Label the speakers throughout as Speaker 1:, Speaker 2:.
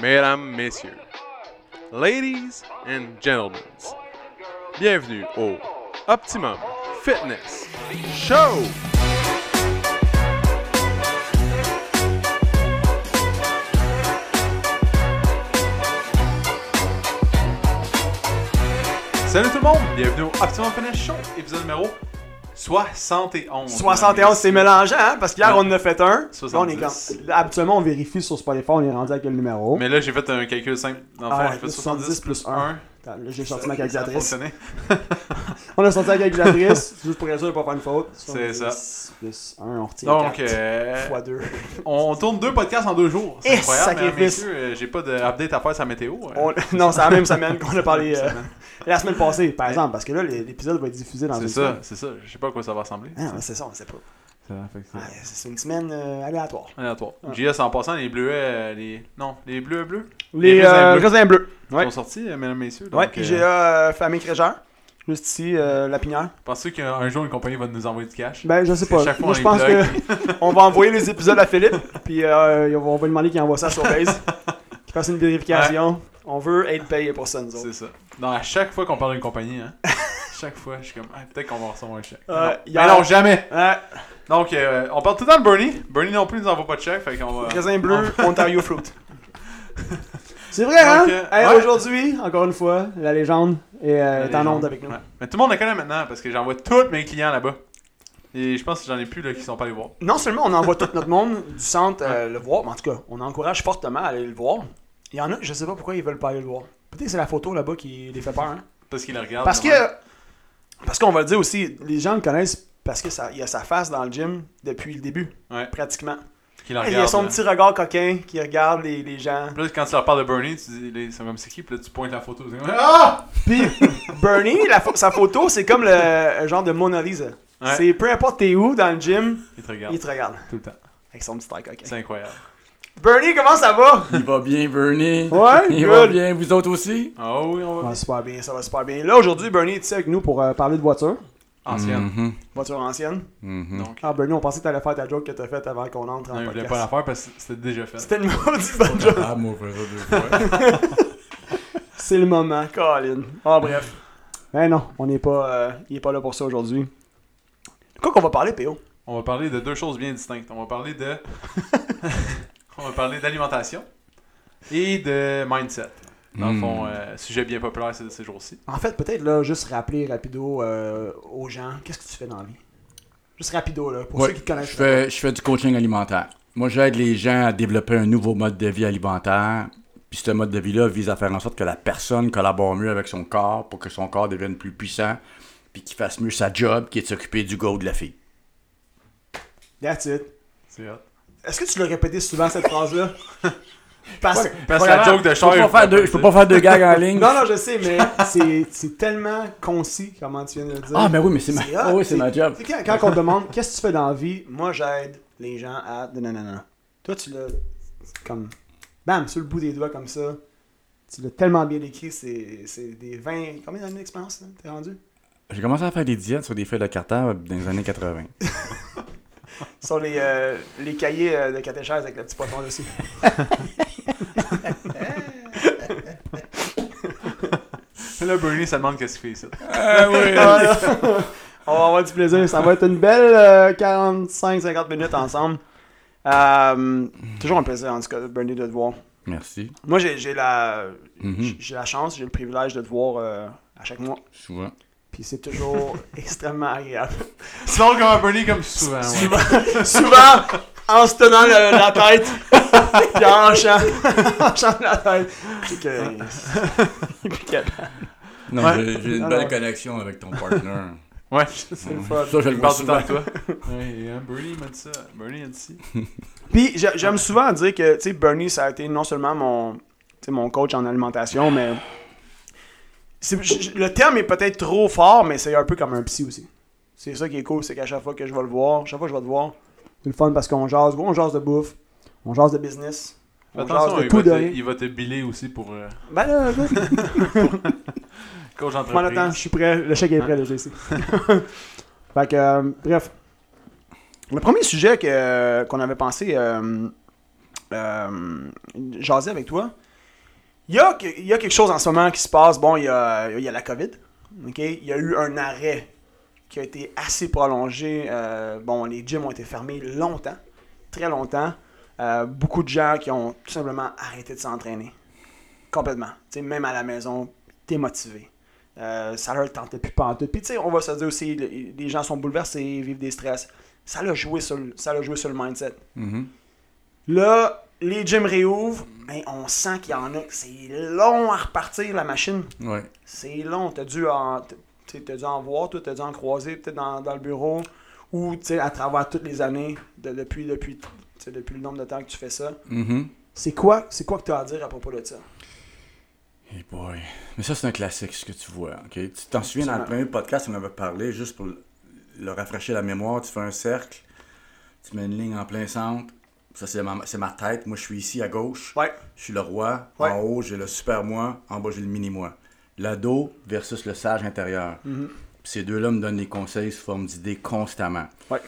Speaker 1: mesdames, messieurs, ladies and gentlemen, bienvenue au Optimum Fitness Show! Salut tout le monde, bienvenue au Optimum Fitness Show, épisode numéro 71.
Speaker 2: 71, c'est mélangeant, hein? Parce qu'hier,
Speaker 1: Ouais.
Speaker 2: on en a fait un. Là, on est
Speaker 1: 70.
Speaker 2: habituellement, on vérifie sur Spotify, on est rendu à quel numéro.
Speaker 1: Mais là, j'ai fait un calcul simple. Dans le fond,
Speaker 2: Ah,
Speaker 1: j'ai fait
Speaker 2: 70
Speaker 1: 70
Speaker 2: plus
Speaker 1: plus
Speaker 2: 1.
Speaker 1: 1.
Speaker 2: Attends, Là, j'ai sorti ma calculatrice. On a sorti la calculatrice, juste pour être sûr de pas faire une faute.
Speaker 1: C'est ça.
Speaker 2: 70 Plus 1, on retire
Speaker 1: Donc,
Speaker 2: 4
Speaker 1: euh,
Speaker 2: fois 2.
Speaker 1: on tourne deux podcasts en deux jours. C'est
Speaker 2: Eh,
Speaker 1: incroyable, mesdames,
Speaker 2: sacrifice.
Speaker 1: messieurs. Euh, J'ai pas d'update à faire sur la météo. euh.
Speaker 2: Non, c'est la même semaine qu'on a parlé euh. La semaine passée, par exemple, parce que là, l'épisode va être diffusé dans
Speaker 1: C'est
Speaker 2: une
Speaker 1: ça,
Speaker 2: semaine.
Speaker 1: c'est ça. Je sais pas à quoi ça va ressembler.
Speaker 2: Ah, c'est ça, on sait pas.
Speaker 1: Ça c'est-
Speaker 2: Ouais, c'est une semaine euh, aléatoire.
Speaker 1: Aléatoire. JS en passant, les bleuets, euh, les. Non, les bleus bleus?
Speaker 2: Les,
Speaker 1: Les raisins
Speaker 2: euh,
Speaker 1: bleus.
Speaker 2: raisins bleus. Ouais.
Speaker 1: sont sortis, euh, mesdames, messieurs.
Speaker 2: Ouais,
Speaker 1: Donc,
Speaker 2: puis j'ai euh, Famille Crégère, juste ici, euh, la pinière.
Speaker 1: Pensez-vous qu'un jour une compagnie va nous envoyer du cash?
Speaker 2: Ben, je sais pas.
Speaker 1: que chaque fois,
Speaker 2: Moi,
Speaker 1: on
Speaker 2: je pense
Speaker 1: les
Speaker 2: que on va envoyer les épisodes à Philippe, puis euh, on va on va lui demander qu'il envoie ça sur Base, qu'il fasse une vérification. On veut être payé pour ça, nous autres.
Speaker 1: C'est ça. Non, à chaque fois qu'on parle d'une compagnie, hein, chaque fois, je suis comme, ah, peut-être qu'on va recevoir un chèque.
Speaker 2: Euh,
Speaker 1: non. Mais non, jamais.
Speaker 2: Ouais,
Speaker 1: Donc, euh, on parle tout le temps de Bernie. Bernie non plus nous envoie pas de chèque, fait qu'on va.
Speaker 2: raisin bleu, Ontario Fruit. C'est vrai, hein?
Speaker 1: Donc, euh,
Speaker 2: Hey,
Speaker 1: ouais.
Speaker 2: Aujourd'hui, encore une fois, la légende est,
Speaker 1: La
Speaker 2: est en onde avec nous.
Speaker 1: Ouais. Mais tout le monde la connaît maintenant parce que j'envoie tous mes clients là-bas. Et je pense que j'en ai plus là, qui sont pas allés voir.
Speaker 2: Non seulement on envoie tout notre monde du centre euh, le voir, mais en tout cas, on encourage fortement à aller le voir. Il y en a, je sais pas pourquoi ils veulent pas aller le voir. Peut-être que c'est la photo là-bas qui les fait peur, hein?
Speaker 1: Parce qu'ils le regardent.
Speaker 2: Parce que, parce qu'on va le dire aussi, les gens le connaissent parce il y a sa face dans le gym depuis le début,
Speaker 1: Ouais.
Speaker 2: pratiquement.
Speaker 1: Qu'ils le
Speaker 2: Il y a son
Speaker 1: là.
Speaker 2: petit regard coquin qui regarde les, les gens.
Speaker 1: Puis là, quand tu leur parles de Bernie, tu dis, les- c'est comme c'est qui, puis là, tu pointes la photo. dis, Ah!
Speaker 2: Puis Bernie, la sa photo, c'est comme le un genre de Mona Lisa.
Speaker 1: Ouais.
Speaker 2: C'est peu importe t'es où dans le gym,
Speaker 1: Ils te regardent
Speaker 2: il te regarde
Speaker 1: tout le temps.
Speaker 2: avec son petit œil coquin.
Speaker 1: C'est incroyable.
Speaker 2: Bernie, comment ça va?
Speaker 3: Il va bien, Bernie.
Speaker 2: Ouais,
Speaker 3: Il
Speaker 2: good.
Speaker 3: va bien, vous autres aussi?
Speaker 1: Ah oui, on
Speaker 2: Ça
Speaker 1: va.
Speaker 2: va super bien, ça va super bien. Là, aujourd'hui, Bernie est ici avec nous pour euh, parler de voiture.
Speaker 1: Ancienne.
Speaker 3: Mhm,
Speaker 2: Voiture ancienne.
Speaker 3: mhm.
Speaker 1: Donc,
Speaker 2: Ah, Bernie, on pensait que t'allais faire ta joke que t'as faite avant qu'on entre en
Speaker 1: non, il voulait
Speaker 2: podcast.
Speaker 1: pas la faire parce que c'était déjà fait.
Speaker 2: C'était une maudite bonne joke.
Speaker 3: Ah, moi, frère, deux fois.
Speaker 2: C'est le moment, Colin. Ah, bref. Ben non, on n'est pas, euh, il est pas là pour ça aujourd'hui. Quoi qu'on va parler, PO?
Speaker 1: On va parler de deux choses bien distinctes. On va parler de. on va parler d'alimentation et de mindset. Dans le
Speaker 3: Mm.
Speaker 1: fond, euh, sujet bien populaire ces, ces jours-ci.
Speaker 2: En fait, peut-être là, juste rappeler rapido euh, aux gens, qu'est-ce que tu fais dans la vie? Juste rapido, là, pour
Speaker 3: Ouais,
Speaker 2: ceux qui te connaissent.
Speaker 3: je, fais, je fais du coaching alimentaire. Moi, j'aide les gens à développer un nouveau mode de vie alimentaire. Puis ce mode de vie-là vise à faire en sorte que la personne collabore mieux avec son corps pour que son corps devienne plus puissant. Puis qu'il fasse mieux sa job, qui est de s'occuper du go de la fille.
Speaker 2: That's it.
Speaker 1: C'est hot.
Speaker 2: Est-ce que tu l'as répété souvent, cette phrase-là? Parce que...
Speaker 1: Parce que la joke de
Speaker 3: Je
Speaker 1: char.
Speaker 3: peux pas faire deux, je peux pas faire deux gags en ligne.
Speaker 2: Non, non, je sais, mais c'est- tellement concis, comment tu viens de le dire.
Speaker 3: Ah, mais oui, mais c'est ma, ah oui, c'est ma job.
Speaker 2: Quand, quand on te demande qu'est-ce que tu fais dans la vie, moi j'aide les gens à. Non, non, non. Toi, tu l'as comme. Bam, sur le bout des doigts comme ça. Tu l'as tellement bien écrit, c'est des 20. Combien d'années d'expérience t'es rendu?
Speaker 3: J'ai commencé à faire des diètes sur des feuilles de carton dans les années 80.
Speaker 2: Sur les, euh, les cahiers euh, de catéchèse avec le petit poisson dessus.
Speaker 1: Là, Bernie, ça demande qu'est-ce qu'il fait ici.
Speaker 3: Ah oui.
Speaker 2: Ah, on va avoir du plaisir. Ça va être une belle euh, 45-50 minutes ensemble. Euh, toujours un plaisir, en tout cas, Bernie, de te voir.
Speaker 3: Merci.
Speaker 2: Moi, j'ai j'ai la,
Speaker 3: Mhm.
Speaker 2: j'ai la chance, j'ai le privilège de te voir euh, à chaque mois.
Speaker 3: Souvent.
Speaker 2: Puis c'est toujours extrêmement agréable.
Speaker 1: Sinon, comme un Bernie, comme souvent. ouais.
Speaker 2: Souvent, souvent en se tenant la tête, puis en hochant la tête. C'est que... Il est plus capable.
Speaker 3: Non,
Speaker 1: Ouais.
Speaker 3: j'ai une
Speaker 2: Alors.
Speaker 3: belle connexion avec ton partner.
Speaker 1: Ouais.
Speaker 2: C'est le fun.
Speaker 3: Ça, je le
Speaker 1: parle tout le temps toi. Ouais, hein, Bernie m'a dit ça. Bernie a dit ci.
Speaker 2: Puis j'ai- j'aime souvent dire que, tu sais, Bernie, ça a été non seulement mon, mon coach en alimentation, mais... Le terme est peut-être trop fort, mais c'est un peu comme un psy aussi. C'est ça qui est cool, c'est qu'à chaque fois que je vais le voir, chaque fois que je vais te voir, c'est le fun parce qu'on jase, on jase de bouffe, on jase de business, jase
Speaker 1: attention,
Speaker 2: de
Speaker 1: il
Speaker 2: tout
Speaker 1: va,
Speaker 2: de
Speaker 1: te, il va te biller aussi pour euh,
Speaker 2: Ben là, écoute,
Speaker 1: coach
Speaker 2: Prends le temps, je suis prêt. Le chèque est prêt, là, j'ai ici. fait que, euh, bref. Le premier sujet que, qu'on avait pensé euh, euh, jaser avec toi, Il y, a, que- il y a quelque chose en ce moment qui se passe. Bon, il y a, il y a la COVID. Il y a eu un arrêt qui a été assez prolongé. Euh, bon, les gyms ont été fermés longtemps, très longtemps. Euh, beaucoup de gens qui ont tout simplement arrêté de s'entraîner. Complètement. Même à la maison, t'es motivé. Euh, ça leur tentait plus pantoute. Puis tu sais, on va se dire aussi, le- les gens sont bouleversés, vivent des stress. Ça l'a joué sur, le- ça l'a joué sur le mindset.
Speaker 3: Mhm.
Speaker 2: Là, les gyms réouvrent, mais on sent qu'il y en a c'est long à repartir la machine.
Speaker 3: Ouais.
Speaker 2: C'est long. T'as dû en, t'as dû en voir, toi, t'as dû en croiser peut-être dans, dans le bureau ou à travers toutes les années, de- depuis, depuis, depuis le nombre de temps que tu fais ça.
Speaker 3: Mhm.
Speaker 2: C'est quoi, c'est quoi que tu as à dire à propos de ça?
Speaker 3: Hey boy. Mais ça, c'est un classique, ce que tu vois. ok? Tu t'en souviens, dans le premier podcast, on avait parlé, juste pour le- le rafraîchir la mémoire, tu fais un cercle, tu mets une ligne en plein centre. Ça, c'est ma, tête. Moi, je suis ici à gauche.
Speaker 2: Ouais.
Speaker 3: Je suis le roi.
Speaker 2: Ouais.
Speaker 3: En haut, j'ai le super moi. En bas, j'ai le mini moi. L'ado versus le sage intérieur.
Speaker 2: Mhm.
Speaker 3: Ces deux-là me donnent des conseils sous forme d'idées constamment.
Speaker 2: Ouais.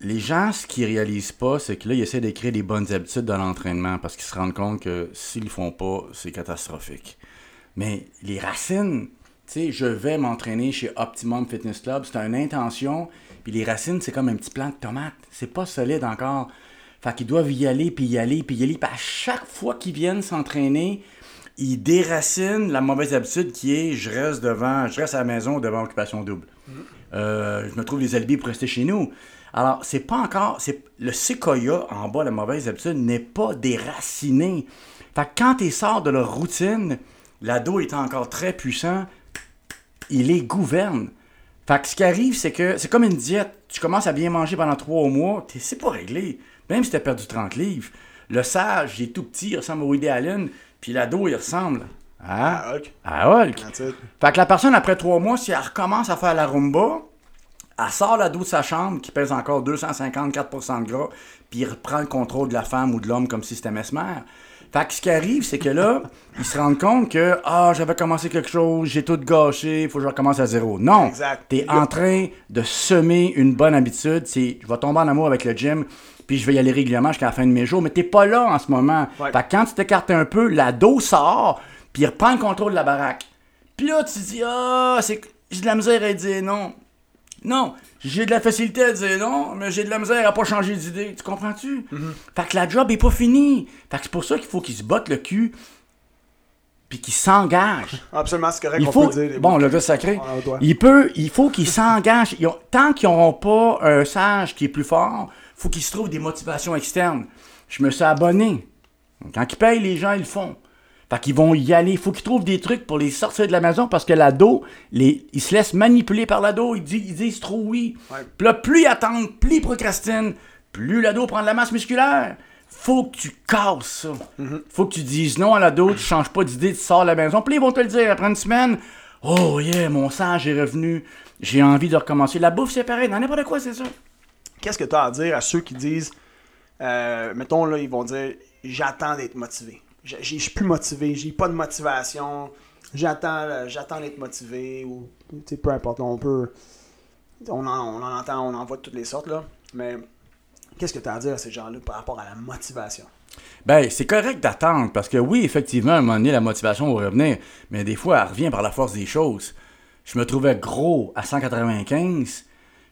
Speaker 3: Les gens, ce qu'ils réalisent pas, c'est que là, ils essaient d'écrire des bonnes habitudes dans l'entraînement parce qu'ils se rendent compte que s'ils le font pas, c'est catastrophique. Mais les racines, sais, je vais m'entraîner chez Optimum Fitness Club, c'est une intention, puis les racines, c'est comme un petit plant de tomate. C'est pas solide encore. Fait qu'ils doivent y aller, puis y aller, puis y aller. Puis à chaque fois qu'ils viennent s'entraîner, ils déracinent la mauvaise habitude qui est je reste devant, je reste à la maison devant occupation double. Euh, je me trouve des alibis pour rester chez nous. Alors, c'est pas encore. c'est Le séquoia en bas, la mauvaise habitude, n'est pas déraciné. Fait que quand tu sors de leur routine, l'ado est encore très puissant, il les gouverne. Fait que ce qui arrive, c'est que c'est comme une diète. Tu commences à bien manger pendant trois mois, c'est pas réglé. Même si tu as perdu 30 livres. Le sage, il est tout petit, il ressemble à Woody Allen, puis l'ado, il ressemble à, à Hulk.
Speaker 2: That's it.
Speaker 3: Fait que la personne, après trois mois, si elle recommence à faire la rumba, elle sort l'ado de sa chambre, qui pèse encore 254% de gras, puis il reprend le contrôle de la femme ou de l'homme comme si c'était mesmer. Fait que ce qui arrive, c'est que là, ils se rendent compte que, ah, j'avais commencé quelque chose, j'ai tout gâché, il faut que je recommence à zéro. Non!
Speaker 2: Exact.
Speaker 3: T'es en train de semer une bonne habitude, c'est, je vais tomber en amour avec le gym, puis je vais y aller régulièrement jusqu'à la fin de mes jours, mais t'es pas là en ce moment.
Speaker 2: Ouais.
Speaker 3: Fait que quand tu t'écartes un peu, l'ado sort, puis il reprend le contrôle de la baraque. Puis là, tu te dis, ah, c'est que j'ai de la misère à dire non. Non, j'ai de la facilité à dire non, mais j'ai de la misère à pas changer d'idée. Tu comprends-tu? Fait que la job est pas finie. Fait que c'est pour ça qu'il faut qu'il se botte le cul, puis qu'il s'engage.
Speaker 2: Absolument, c'est correct.
Speaker 3: Il faut.
Speaker 2: peut dire.
Speaker 3: Bon, le gars sacré. Il peut, il faut qu'ils s'engagent. Ils ont- Tant qu'ils n'auront pas un sage qui est plus fort, faut qu'ils se trouvent des motivations externes. Je me suis abonné. Quand ils payent, les gens, ils le font. Fait qu'ils vont y aller. Il faut qu'ils trouvent des trucs pour les sortir de la maison parce que l'ado, les, il se laisse manipuler par l'ado. Ils disent, ils disent trop oui.
Speaker 2: Ouais.
Speaker 3: Puis là, plus ils attendent, plus ils procrastinent, plus l'ado prend de la masse musculaire. Faut que tu casses ça. Faut que tu dises non à l'ado, tu changes pas d'idée, tu sors de la maison. Puis ils vont te le dire après une semaine. Oh yeah, mon sage est revenu. J'ai envie de recommencer. La bouffe, c'est pareil. Dans n'importe quoi, c'est ça.
Speaker 2: Qu'est-ce que tu as à dire à ceux qui disent, euh, mettons là, ils vont dire, j'attends d'être motivé. Je suis plus motivé, j'ai pas de motivation, j'attends euh, j'attends d'être motivé, ou peu importe, on peut, on en, on en entend, on en voit de toutes les sortes là, mais qu'est-ce que tu as à dire à ces gens-là par rapport à la motivation?
Speaker 3: Ben, c'est correct d'attendre, parce que oui, effectivement, à un moment donné, la motivation va revenir, mais des fois, elle revient par la force des choses. Je me trouvais gros à 195,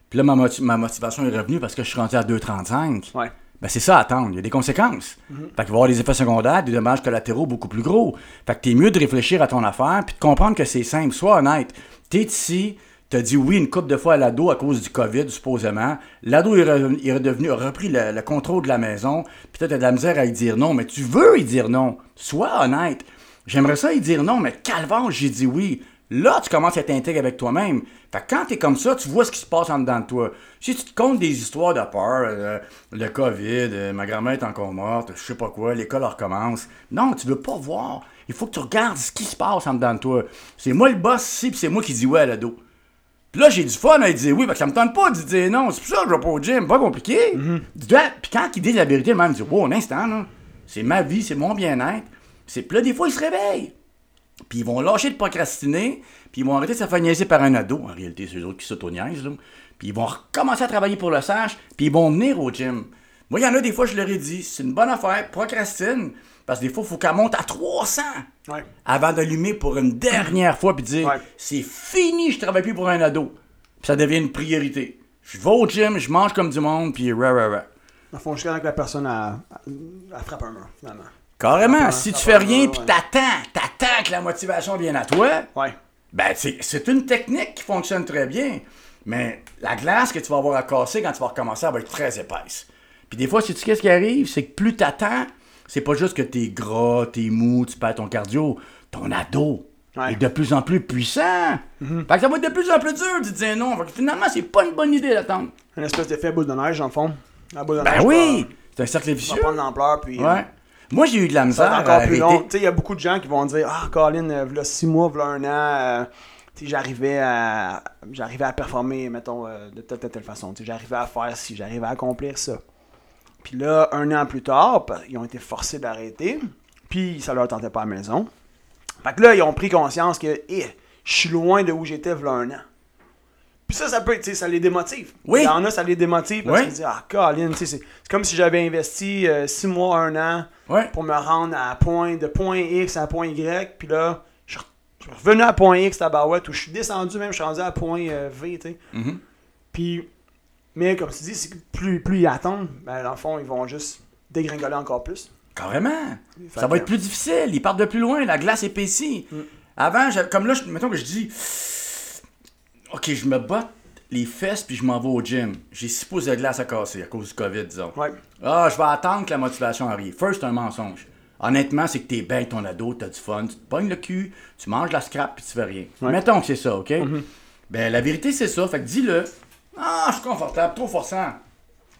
Speaker 3: puis là, ma, moti- ma motivation est revenue parce que je suis rendu à 235.
Speaker 2: Ouais.
Speaker 3: Ben, c'est ça, attendre. Il y a des conséquences. Fait qu'il va y avoir des effets secondaires, des dommages collatéraux beaucoup plus gros. Fait que t'es mieux de réfléchir à ton affaire, puis de comprendre que c'est simple. Sois honnête. T'es ici, t'as dit oui une couple de fois à l'ado à cause du COVID, supposément. L'ado est, revenu- est redevenu, a repris le, le contrôle de la maison, puis toi, t'as de la misère à y dire non, mais tu veux y dire non. Sois honnête. J'aimerais ça y dire non, mais calvaire, j'ai dit oui. Là, tu commences à t'intégrer avec toi-même. Fait que quand t'es comme ça, tu vois ce qui se passe en dedans de toi. Si tu te comptes des histoires de peur, euh, le COVID, euh, ma grand-mère est encore morte, je sais pas quoi, l'école recommence. Non, tu veux pas voir. Il faut que tu regardes ce qui se passe en dedans de toi. C'est moi le boss ici, puis c'est moi qui dis ouais à l'ado. Puis là, j'ai du fun à dire oui, parce que ça me tente pas de dire non. C'est pour ça que je vais pas au gym, pas compliqué. Dois- Puis quand il dit la vérité, le même dit wow, un instant, là. C'est ma vie, c'est mon bien-être. C'est... Là, des fois, ils se réveillent. Puis ils vont lâcher de procrastiner, puis ils vont arrêter de se faire niaiser par un ado. En réalité, c'est eux autres qui s'auto-niaisent, là. Puis ils vont recommencer à travailler pour le sage, puis ils vont venir au gym. Moi, il y en a des fois, je leur ai dit, c'est une bonne affaire, procrastine. Parce que des fois, il faut qu'elle monte à 300
Speaker 2: Ouais.
Speaker 3: avant d'allumer pour une dernière fois puis dire
Speaker 2: Ouais.
Speaker 3: c'est fini, je travaille plus pour un ado. Puis ça devient une priorité. Je vais au gym, je mange comme du monde, puis ra ra ra.
Speaker 2: Dans le fond, jusqu'à que la personne a, a- a frappe un mur, finalement.
Speaker 3: Carrément,
Speaker 2: Ouais,
Speaker 3: si tu
Speaker 2: va,
Speaker 3: fais rien puis t'attends, t'attends que la motivation vienne à toi,
Speaker 2: Ouais.
Speaker 3: ben c'est une technique qui fonctionne très bien. Mais la glace que tu vas avoir à casser quand tu vas recommencer, elle va être très épaisse. Puis des fois, sais tu qu'est-ce qui arrive? C'est que plus t'attends, c'est pas juste que t'es gras, t'es mou, tu perds ton cardio. Ton ado
Speaker 2: Ouais.
Speaker 3: est de plus en plus puissant. Fait que ça va être de plus en plus dur de dire non. Fait que finalement, c'est pas une bonne idée d'attendre.
Speaker 2: Une espèce d'effet boule de neige, en fond. La boule de
Speaker 3: Ben
Speaker 2: neige
Speaker 3: oui!
Speaker 2: va-
Speaker 3: C'est un cercle
Speaker 2: va,
Speaker 3: vicieux.
Speaker 2: prendre l'ampleur, puis euh,
Speaker 3: Ouais. Moi, j'ai eu de la misère
Speaker 2: encore plus long. il y a beaucoup de gens qui vont dire Ah, Colin, euh, v'là six mois, v'là un an, euh, j'arrivais à, j'arrivais à performer, mettons, euh, de telle, telle, telle façon. J'arrivais à faire ci, j'arrivais à accomplir ça. Puis là, un an plus tard, ils ont été forcés d'arrêter, puis ça leur tentait pas à la maison. Fait que là, ils ont pris conscience que, eh, je suis loin de où j'étais v'là un an. Puis ça, ça peut, sais, ça les démotive.
Speaker 3: Oui.
Speaker 2: Il y en a, ça les démotive parce
Speaker 3: Oui.
Speaker 2: qu'ils disent, ah, Colin, c'est comme si j'avais investi euh, six mois, un an
Speaker 3: Ouais.
Speaker 2: pour me rendre à point, de point X à point Y, puis là, je suis revenu à point X, tabarouette, où je suis descendu même, je suis rendu à point euh, V, tu sais.
Speaker 3: Mhm.
Speaker 2: Puis, mais comme tu dis, plus, plus ils attendent, ben, dans le fond, ils vont juste dégringoler encore plus.
Speaker 3: Carrément. Ça va être plus difficile. Ils partent de plus loin. La glace épaissit.
Speaker 2: Mm.
Speaker 3: Avant, comme là, je- mettons que je dis OK, je me botte les fesses puis je m'en vais au gym. J'ai six pouces de glace à casser à cause du COVID, disons.
Speaker 2: Ouais.
Speaker 3: Ah, je vais attendre que la motivation arrive. First, c'est un mensonge. Honnêtement, c'est que t'es bien ton ado, t'as du fun, tu te pognes le cul, tu manges la scrap puis tu fais rien.
Speaker 2: Ouais.
Speaker 3: Mettons que c'est ça, OK? Ben, la vérité, c'est ça. Fait que dis-le. Ah, je suis confortable, trop forçant.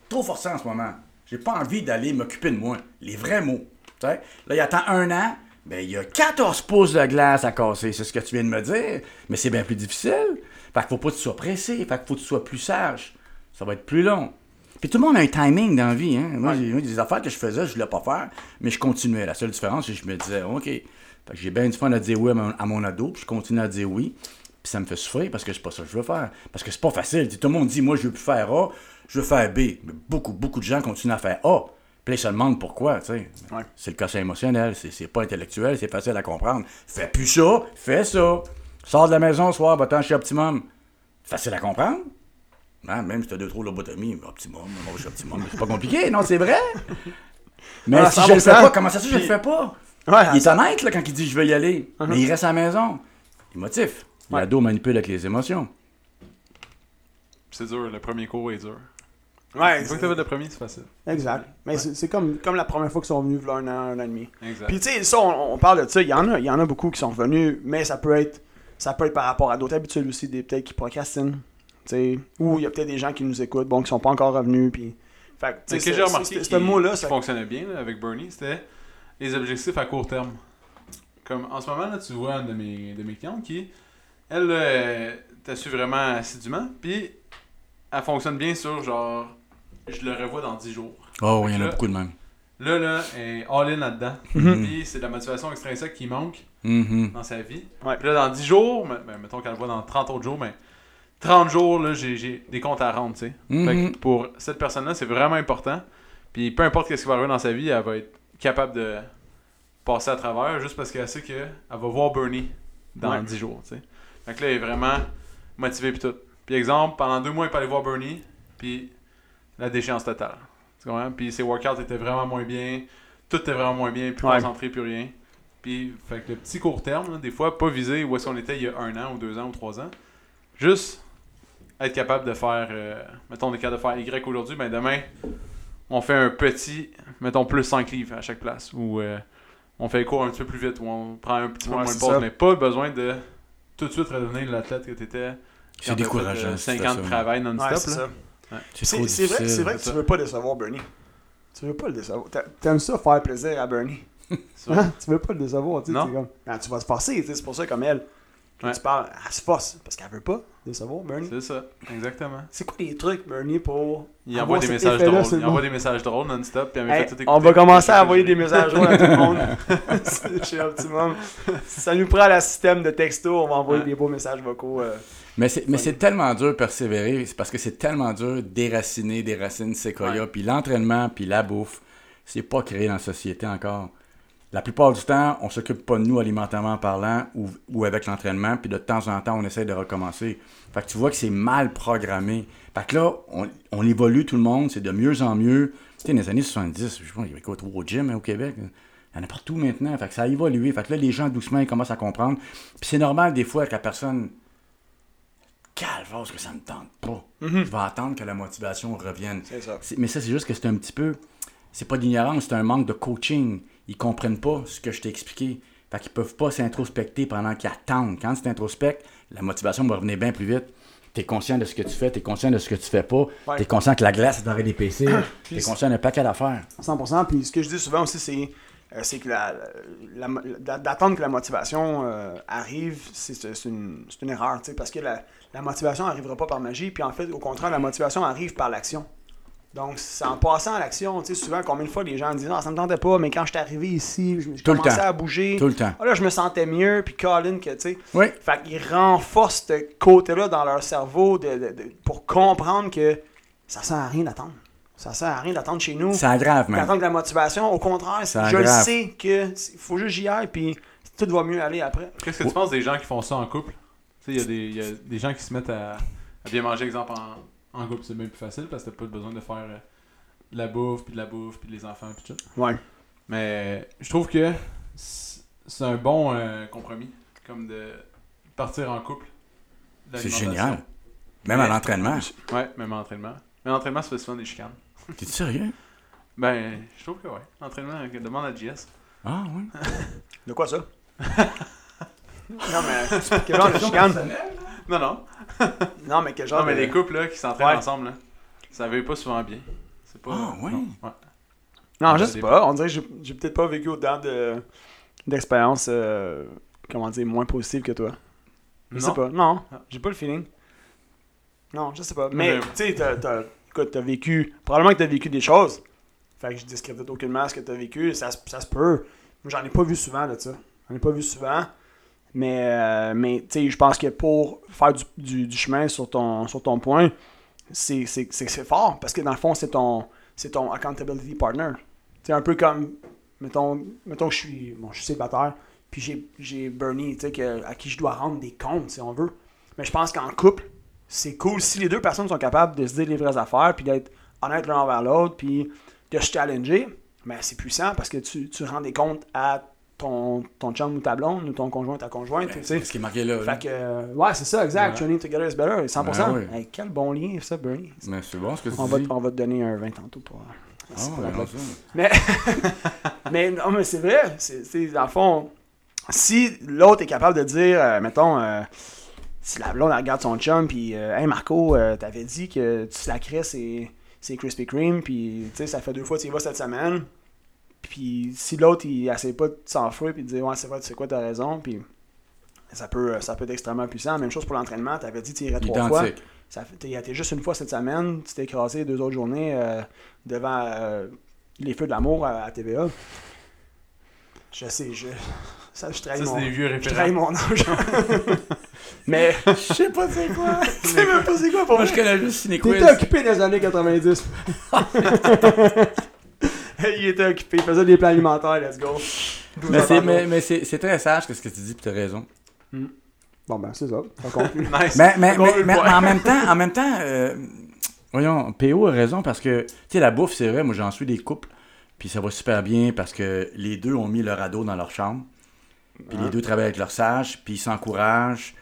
Speaker 3: Trop forçant en ce moment. J'ai pas envie d'aller m'occuper de moi. Les vrais mots. Tu sais? Là, il attend un an. Ben, il y a 14 pouces de glace à casser. C'est ce que tu viens de me dire. Mais c'est bien plus difficile. Fait qu'il faut pas que tu sois pressé. Fait qu'il faut que tu sois plus sage. Ça va être plus long. Puis tout le monde a un timing dans la vie. Hein? Moi, j'ai moi, des affaires que je faisais, je voulais pas faire, mais je continuais. La seule différence, c'est que je me disais, OK. Fait que j'ai bien du fun à dire oui à mon, à mon ado, puis je continue à dire oui. Puis ça me fait souffrir parce que c'est pas ça que je veux faire. Parce que c'est pas facile. Tout le monde dit, moi, je veux plus faire A, je veux faire B. Mais beaucoup, beaucoup de gens continuent à faire A. Puis là, ils se demandent pourquoi, tu sais.
Speaker 2: Ouais.
Speaker 3: C'est le quotient émotionnel, c'est pas intellectuel, c'est facile à comprendre. Fais plus ça, fais ça. Sors de la maison ce soir, va-t'en chez Optimum. Facile à comprendre. Hein, même si t'as deux trop lobotomie, Optimum, on va chez Optimum, c'est pas compliqué, non, c'est vrai. Mais
Speaker 2: Ah,
Speaker 3: si je le fais
Speaker 2: 100%.
Speaker 3: pas, comment ça se fait que je le fais pas?
Speaker 2: Ouais,
Speaker 3: Il est honnête là, quand il dit je veux y aller,
Speaker 2: Uh-huh.
Speaker 3: mais il reste à la maison. Il motive.
Speaker 2: Ouais.
Speaker 3: L'ado manipule avec les émotions.
Speaker 1: C'est dur, le premier cours est dur.
Speaker 2: ouais,
Speaker 1: Une fois que t'as fait le premier, c'est facile.
Speaker 2: exact. Mais c'est c'est comme, comme la première fois qu'ils sont venus, v'là un an, un an et demi.
Speaker 1: Exact.
Speaker 2: Puis tu sais, ça, on, on parle de ça, il y en a, il y en a beaucoup qui sont revenus, mais ça peut être, ça peut être par rapport à d'autres habitudes aussi, des peut-être qui procrastinent, tu sais, ou il y a peut-être des gens qui nous écoutent, bon, qui sont pas encore revenus, puis, fait que,
Speaker 1: j'ai
Speaker 2: c'est-
Speaker 1: remarqué
Speaker 2: ce mot-là,
Speaker 1: qui
Speaker 2: ça,
Speaker 1: fonctionnait bien là, avec Bernie, c'était les objectifs à court terme. Comme en ce moment, là, tu vois une de mes, de mes clientes qui, elle, euh, t'a su vraiment assidûment, puis elle fonctionne bien sur genre, je le revois dans 10 jours.
Speaker 3: Oh, il y en a
Speaker 1: Là-
Speaker 3: beaucoup de même.
Speaker 1: Là, là, elle est all-in là-dedans.
Speaker 2: Mhm.
Speaker 1: Puis c'est de la motivation extrinsèque qui manque
Speaker 3: Mhm.
Speaker 1: dans sa vie.
Speaker 2: Ouais.
Speaker 1: Puis là, dans 10 jours, ben, ben, mettons qu'elle le voit dans 30 autres jours, mais 30 jours, là, j'ai, des comptes à rendre, tu sais. Fait que pour cette personne-là, c'est vraiment important. Puis peu importe ce qui va arriver dans sa vie, elle va être capable de passer à travers juste parce qu'elle sait qu'elle va voir Bernie dans
Speaker 2: Ouais.
Speaker 1: 10 jours, tu sais. Fait que là, elle est vraiment motivée puis tout. Puis exemple, pendant deux mois, elle peut aller voir Bernie, puis la déchéance totale. Tu comprends? Puis ses workouts étaient vraiment moins bien, tout était vraiment moins bien, plus
Speaker 2: Ouais.
Speaker 1: concentré, plus rien. Puis, fait que le petit court terme, là, des fois, pas viser où est-ce qu'on était il y a un an, ou deux ans, ou trois ans. Juste être capable de faire, euh, mettons, on est capable de faire Y aujourd'hui, ben demain, on fait un petit, mettons, plus 5 livres à chaque place. Ou euh, on fait les cours un petit peu plus vite, ou on prend un petit peu
Speaker 2: Ouais,
Speaker 1: moins de pause,
Speaker 2: ça.
Speaker 1: mais pas besoin de tout de suite redevenir l'athlète que tu étais.
Speaker 3: C'est décourageant.
Speaker 1: 5
Speaker 3: cette
Speaker 1: ans de travail
Speaker 2: ouais,
Speaker 1: non-stop.
Speaker 2: C'est vrai, que tu veux pas décevoir Bernie. Tu veux pas le décevoir. T'a- T'aimes ça faire plaisir à Bernie? Hein? Tu veux pas le décevoir, tu comme, Ah, tu vas te forcer, c'est pour ça comme elle.
Speaker 1: Ouais.
Speaker 2: tu parles, elle se force, parce qu'elle veut pas décevoir Bernie.
Speaker 1: C'est ça, exactement.
Speaker 2: C'est quoi les trucs, Bernie, pour.
Speaker 1: Il envoie des messages drôles. Il envoie des messages drôles non-stop.
Speaker 2: Hey, on va commencer à envoyer des messages drôles à tout le monde. C'est Chez Optimum. Ça nous prend le système de texto, on va envoyer
Speaker 1: Ouais.
Speaker 2: des beaux messages vocaux. euh.
Speaker 3: Mais c'est, mais c'est tellement dur de persévérer, c'est parce que c'est tellement dur déraciner des racines séquoia, puis l'entraînement, puis la bouffe, c'est pas créé dans la société encore. La plupart du temps, on s'occupe pas de nous alimentairement parlant ou, ou avec l'entraînement, puis de temps en temps, on essaie de recommencer. Fait que tu vois que c'est mal programmé. Fait que là, on, on évolue tout le monde, c'est de mieux en mieux. Tu sais, dans les années 70, je sais pas, il y avait quoi, trop au gym hein, au Québec? Il y en a partout maintenant. Fait que ça a évolué. Fait que là, les gens, doucement, ils commencent à comprendre. Puis c'est normal, des fois, que la personne. Calvasse que ça me tente pas. Je vais attendre que la motivation revienne.
Speaker 2: C'est ça.
Speaker 3: C'est- Mais ça, c'est juste que c'est un petit peu. C'est pas d'ignorance, c'est un manque de coaching. Ils comprennent pas ce que je t'ai expliqué. Fait qu'ils peuvent pas s'introspecter pendant qu'ils attendent. Quand tu t'introspectes, la motivation va revenir bien plus vite. T'es conscient de ce que tu fais, t'es conscient de ce que tu fais pas,
Speaker 2: Ouais.
Speaker 3: t'es conscient que la glace est d'arrêt d'épaissir, t'es conscient d'un paquet d'affaires.
Speaker 2: 100%. Puis ce que je dis souvent aussi, c'est c'est que la, la- la- d'attendre que la motivation euh, arrive, c'est c'est une, c'est une erreur, parce que la, motivation n'arrivera pas par magie, puis en fait, au contraire, la motivation arrive par l'action. Donc, c'est en passant à l'action, tu sais, souvent, combien de fois les gens disent « Ah, ça me tentait pas, mais quand je suis arrivé ici, je, je
Speaker 3: Tout le
Speaker 2: commençais
Speaker 3: temps.
Speaker 2: à bouger.
Speaker 3: Tout le temps.
Speaker 2: Ah, là, je me sentais mieux, puis Colin, que, tu sais...
Speaker 3: Oui.
Speaker 2: Fait qu'ils renforcent ce côté-là dans leur cerveau de- de- de- pour comprendre que ça sert à rien d'attendre. Ça sert à rien d'attendre chez nous.
Speaker 3: C'est aggrave, même.
Speaker 2: D'attendre que la motivation, au contraire,
Speaker 3: Ça
Speaker 2: je le
Speaker 3: aggrave.
Speaker 2: sais que il faut juste j'y aille, puis tout va mieux aller après.
Speaker 1: Qu'est-ce que tu penses des gens qui font ça en couple? Tu sais, il y, a des- il y a des gens qui se mettent à, à bien manger, exemple, en, en couple, c'est bien plus facile parce que t'as pas besoin de faire euh, de la bouffe, puis de la bouffe, puis les enfants, puis tout.
Speaker 2: Ouais.
Speaker 1: Mais je trouve que c'est un bon euh, compromis, comme de partir en couple.
Speaker 3: C'est génial. Même à l'entraînement.
Speaker 1: Ouais, même en entraînement. Mais l'entraînement, ça fait souvent des chicanes.
Speaker 3: T'es sérieux?
Speaker 1: Ben, je trouve que ouais. L'entraînement, euh, demande à JS.
Speaker 3: Ah, oui.
Speaker 2: De quoi ça? non, mais. Quel genre de chicane?
Speaker 1: Non, non.
Speaker 2: Non, mais quel genre
Speaker 1: Non, mais
Speaker 2: de-
Speaker 1: les couples là, qui s'entraînent
Speaker 2: Ouais.
Speaker 1: ensemble, là, ça va pas souvent bien. C'est pas.
Speaker 3: Ah, ouais?
Speaker 1: non, ouais.
Speaker 2: Non, je sais pas. On dirait que j'ai- j'ai peut-être pas vécu autant de d'expériences, euh, comment dire, moins positives que toi. Je sais
Speaker 1: Non?
Speaker 2: pas. Non,
Speaker 1: Ah.
Speaker 2: j'ai pas le feeling. Non, je sais pas.
Speaker 1: Mais-
Speaker 2: Mais, tu sais, t'as- t'as écoute, t'as vécu. Probablement que t'as vécu des choses. Fait que je discrédite aucunement ce que t'as vécu. Ça, ça se peut. Moi, j'en ai pas vu souvent de ça. J'en ai pas vu souvent. Mais, euh, mais tu sais, je pense que pour faire du, du- chemin sur ton, sur ton point, c'est fort. Parce que dans le fond, c'est ton, ton accountability partner. C'est un peu comme, mettons, mettons que je suis, bon, je suis célibataire, puis j'ai- Bernie, tu sais, à qui je dois rendre des comptes, si on veut. Mais je pense qu'en couple, c'est cool si les deux personnes sont capables de se dire les vraies affaires, puis d'être honnêtes l'un envers l'autre, puis de se challenger. Mais c'est puissant parce que tu, tu rends des comptes à ton, ton chum ou ta blonde, ou ton conjoint ou ta conjointe, sais.
Speaker 3: C'est ce qui est marqué là.
Speaker 2: Fait que, euh, ouais, c'est ça, exact.
Speaker 1: Ouais.
Speaker 2: Training together is better, 100%.
Speaker 3: Ben oui.
Speaker 2: Hey, quel bon lien, ça, Bernie.
Speaker 3: Mais c'est bon ce que tu
Speaker 2: On va,
Speaker 3: dis.
Speaker 2: on va te donner un 20 tantôt pour.
Speaker 3: Ah, ouais,
Speaker 2: la blague.
Speaker 3: ça.
Speaker 2: mais, mais non, mais c'est vrai. C'est, c'est, dans le fond, si l'autre est capable de dire, euh, mettons, euh, si la blonde elle regarde son chum, puis, euh, hey Marco, euh, t'avais dit que tu sacrais c'est c'est Krispy Kreme, puis tu sais, ça fait deux fois que tu y vas cette semaine. Puis si l'autre, il essaie pas de s'enfuir, puis de dire, ouais, c'est vrai, tu sais quoi, t'as raison, puis ça peut, ça peut être extrêmement puissant. Même chose pour l'entraînement, t'avais dit que tu irais trois fois. Ça fait, été juste une fois cette semaine, tu t'es écrasé deux autres journées euh, devant euh, les feux de l'amour à, à TVA. Je sais, je. Ça, je
Speaker 1: Ça,
Speaker 2: trahis
Speaker 1: c'est
Speaker 2: mon,
Speaker 1: des vieux
Speaker 2: je trahis
Speaker 1: référents.
Speaker 2: mon âge. Mais.
Speaker 3: Je sais pas c'est quoi.
Speaker 2: tu sais même pas c'est quoi pour
Speaker 3: Moi,
Speaker 2: moi.
Speaker 3: je connais juste Cinequiz.
Speaker 2: T'étais occupé dans les années 90. il était occupé, il faisait des plans alimentaires, let's go.
Speaker 3: Mais c'est, mais, mais c'est, c'est très sage que ce que tu dis, puis t'as raison.
Speaker 2: Bon ben c'est ça.
Speaker 1: Nice.
Speaker 3: Mais, mais, mais, en même temps, en même temps euh, voyons, PO a raison parce que, tu sais, la bouffe, c'est vrai, moi j'en suis des couples, puis ça va super bien parce que les deux ont mis leur ado dans leur chambre, puis les deux travaillent avec leur sage, puis ils s'encouragent,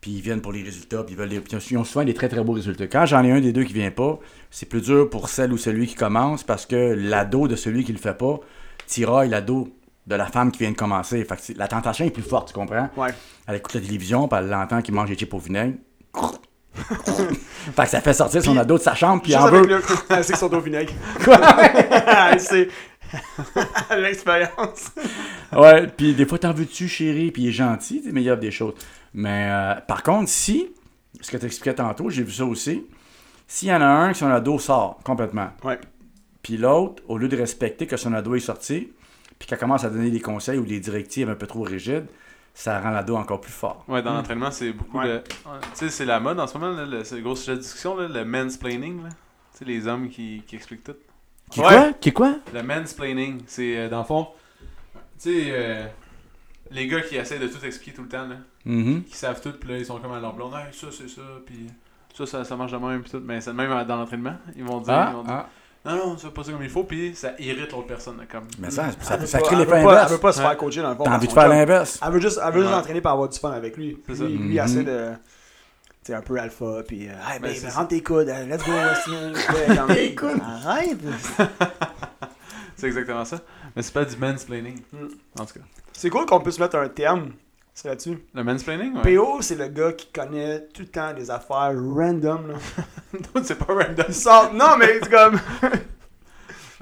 Speaker 3: puis ils viennent pour les résultats, puis ils, veulent les- puis ils ont souvent des très très beaux résultats. Quand j'en ai un des deux qui vient pas, c'est plus dur pour celle ou celui qui commence parce que l'ado de celui qui le fait pas tiraille l'ado de la femme qui vient de commencer. Fait que la tentation est plus forte, tu comprends?
Speaker 2: Ouais.
Speaker 3: Elle écoute la télévision, puis elle l'entend qu'il mange des chips au vinaigre. fait que ça fait sortir son ado de sa chambre, puis en veut.
Speaker 2: le. c'est sont au vinaigre. c'est. L'expérience.
Speaker 3: Ouais, puis des fois, t'en veux-tu, chérie, puis il est gentil, mais il y a des choses. Mais euh, par contre, si, ce que tu expliquais tantôt, j'ai vu ça aussi, s'il y en a un que son ado sort complètement,
Speaker 2: Ouais.
Speaker 3: puis l'autre, au lieu de respecter que son ado est sorti, puis qu'elle commence à donner des conseils ou des directives un peu trop rigides, ça rend l'ado encore plus fort.
Speaker 1: Ouais, dans l'entraînement, c'est beaucoup
Speaker 2: Ouais.
Speaker 1: de. Tu sais, c'est la mode en ce moment, c'est le gros sujet de discussion, là, le mansplaining. Là. Tu sais, les hommes qui, qui expliquent tout.
Speaker 3: Qui
Speaker 2: Ouais.
Speaker 3: quoi? Qui quoi?
Speaker 1: Le mansplaining, c'est euh, dans le fond. Tu sais, euh, les gars qui essaient de tout expliquer tout le temps, là,
Speaker 3: Mhm.
Speaker 1: qui savent tout, puis là, ils sont comme à leur blonde, hey, ça, c'est ça, puis ça, ça, ça marche de même, puis tout. Mais c'est le même dans l'entraînement. Ils vont dire,
Speaker 3: Ah,
Speaker 1: ils vont dire,
Speaker 3: ah.
Speaker 1: non, non, c'est pas ça comme il faut, puis ça irrite l'autre personne. là, comme,
Speaker 3: Mais ça, ça, ça
Speaker 2: pas-
Speaker 3: crée l'effet
Speaker 2: pas- Elle
Speaker 3: inverse.
Speaker 2: veut pas se faire coacher dans le fond.
Speaker 3: T'as envie de faire l'inverse.
Speaker 2: Elle veut juste, elle veut juste
Speaker 1: Ouais.
Speaker 2: l'entraîner pour avoir du fun avec lui.
Speaker 1: C'est ça.
Speaker 2: Lui, lui, essaie de. Sais, un peu alpha, puis. euh, hey,
Speaker 1: Ben, c'est
Speaker 2: rentre tes coudes, euh, let's go,
Speaker 3: coudes.
Speaker 2: Arrête.
Speaker 1: C'est exactement ça. Mais c'est pas du mansplaining.
Speaker 2: Mm.
Speaker 1: En tout cas.
Speaker 2: C'est cool qu'on puisse mettre un terme. C'est là-dessus.
Speaker 1: Le mansplaining, ouais.
Speaker 2: PO, c'est le gars qui connaît tout le temps des affaires random. Là.
Speaker 1: c'est pas random.
Speaker 2: Il sort. Non, mais c'est comme.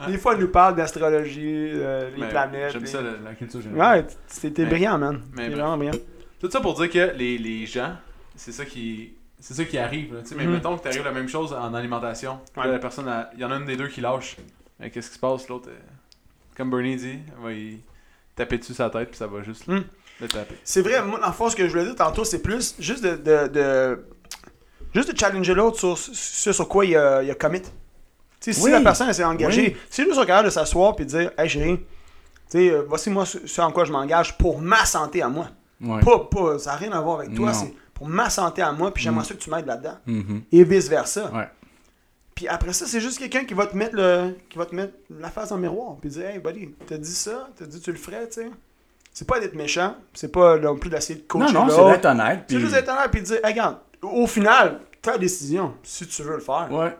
Speaker 2: Des fois, il nous parle d'astrologie, euh, les
Speaker 1: Mais
Speaker 2: planètes.
Speaker 1: J'aime
Speaker 2: les-
Speaker 1: ça, la, la culture générale.
Speaker 2: Ouais, c'était
Speaker 1: Mais-
Speaker 2: brillant, man.
Speaker 1: mais
Speaker 2: C'était vraiment brillant.
Speaker 1: Tout ça pour dire que les, les gens, c'est ça qui c'est ça qui arrive. là, tu sais, Mais
Speaker 2: Mhm.
Speaker 1: mettons que t'arrives la même chose en alimentation. Là, la personne, il y en a une des deux qui lâche. Mais Qu'est-ce qui se passe? L'autre, euh, comme Bernie dit, elle va y taper dessus sa tête, puis ça va juste
Speaker 2: Mhm.
Speaker 1: le taper.
Speaker 2: C'est vrai, moi, en fait, ce que je voulais dire tantôt, c'est plus juste de, de, de- juste de challenger l'autre sur ce sur quoi il a, il a commit. Si la personne s'est engagée,
Speaker 3: Oui.
Speaker 2: si nous sommes capables de s'asseoir et de dire Hey chérie, euh, voici moi ce, en quoi je m'engage pour ma santé à moi.
Speaker 3: Ouais.
Speaker 2: Pas, pas, ça n'a rien à voir avec toi, pour ma santé à moi, puis j'aimerais
Speaker 3: Mm.
Speaker 2: ça que tu m'aides là-dedans.
Speaker 3: Mhm.
Speaker 2: Et vice-versa.
Speaker 3: Ouais.
Speaker 2: Puis après ça, c'est juste quelqu'un qui va te mettre le qui va te mettre la face dans le miroir puis dire Hey buddy, t'as dit ça, t'as dit tu le ferais, tu sais. C'est pas d'être méchant, c'est pas non plus d'essayer de coacher
Speaker 3: Non, non, c'est d'être honnête.
Speaker 2: C'est
Speaker 3: puis-
Speaker 2: juste d'être honnête puis dire, Hey, regarde, au final, ta décision, si tu veux le faire,
Speaker 3: Ouais.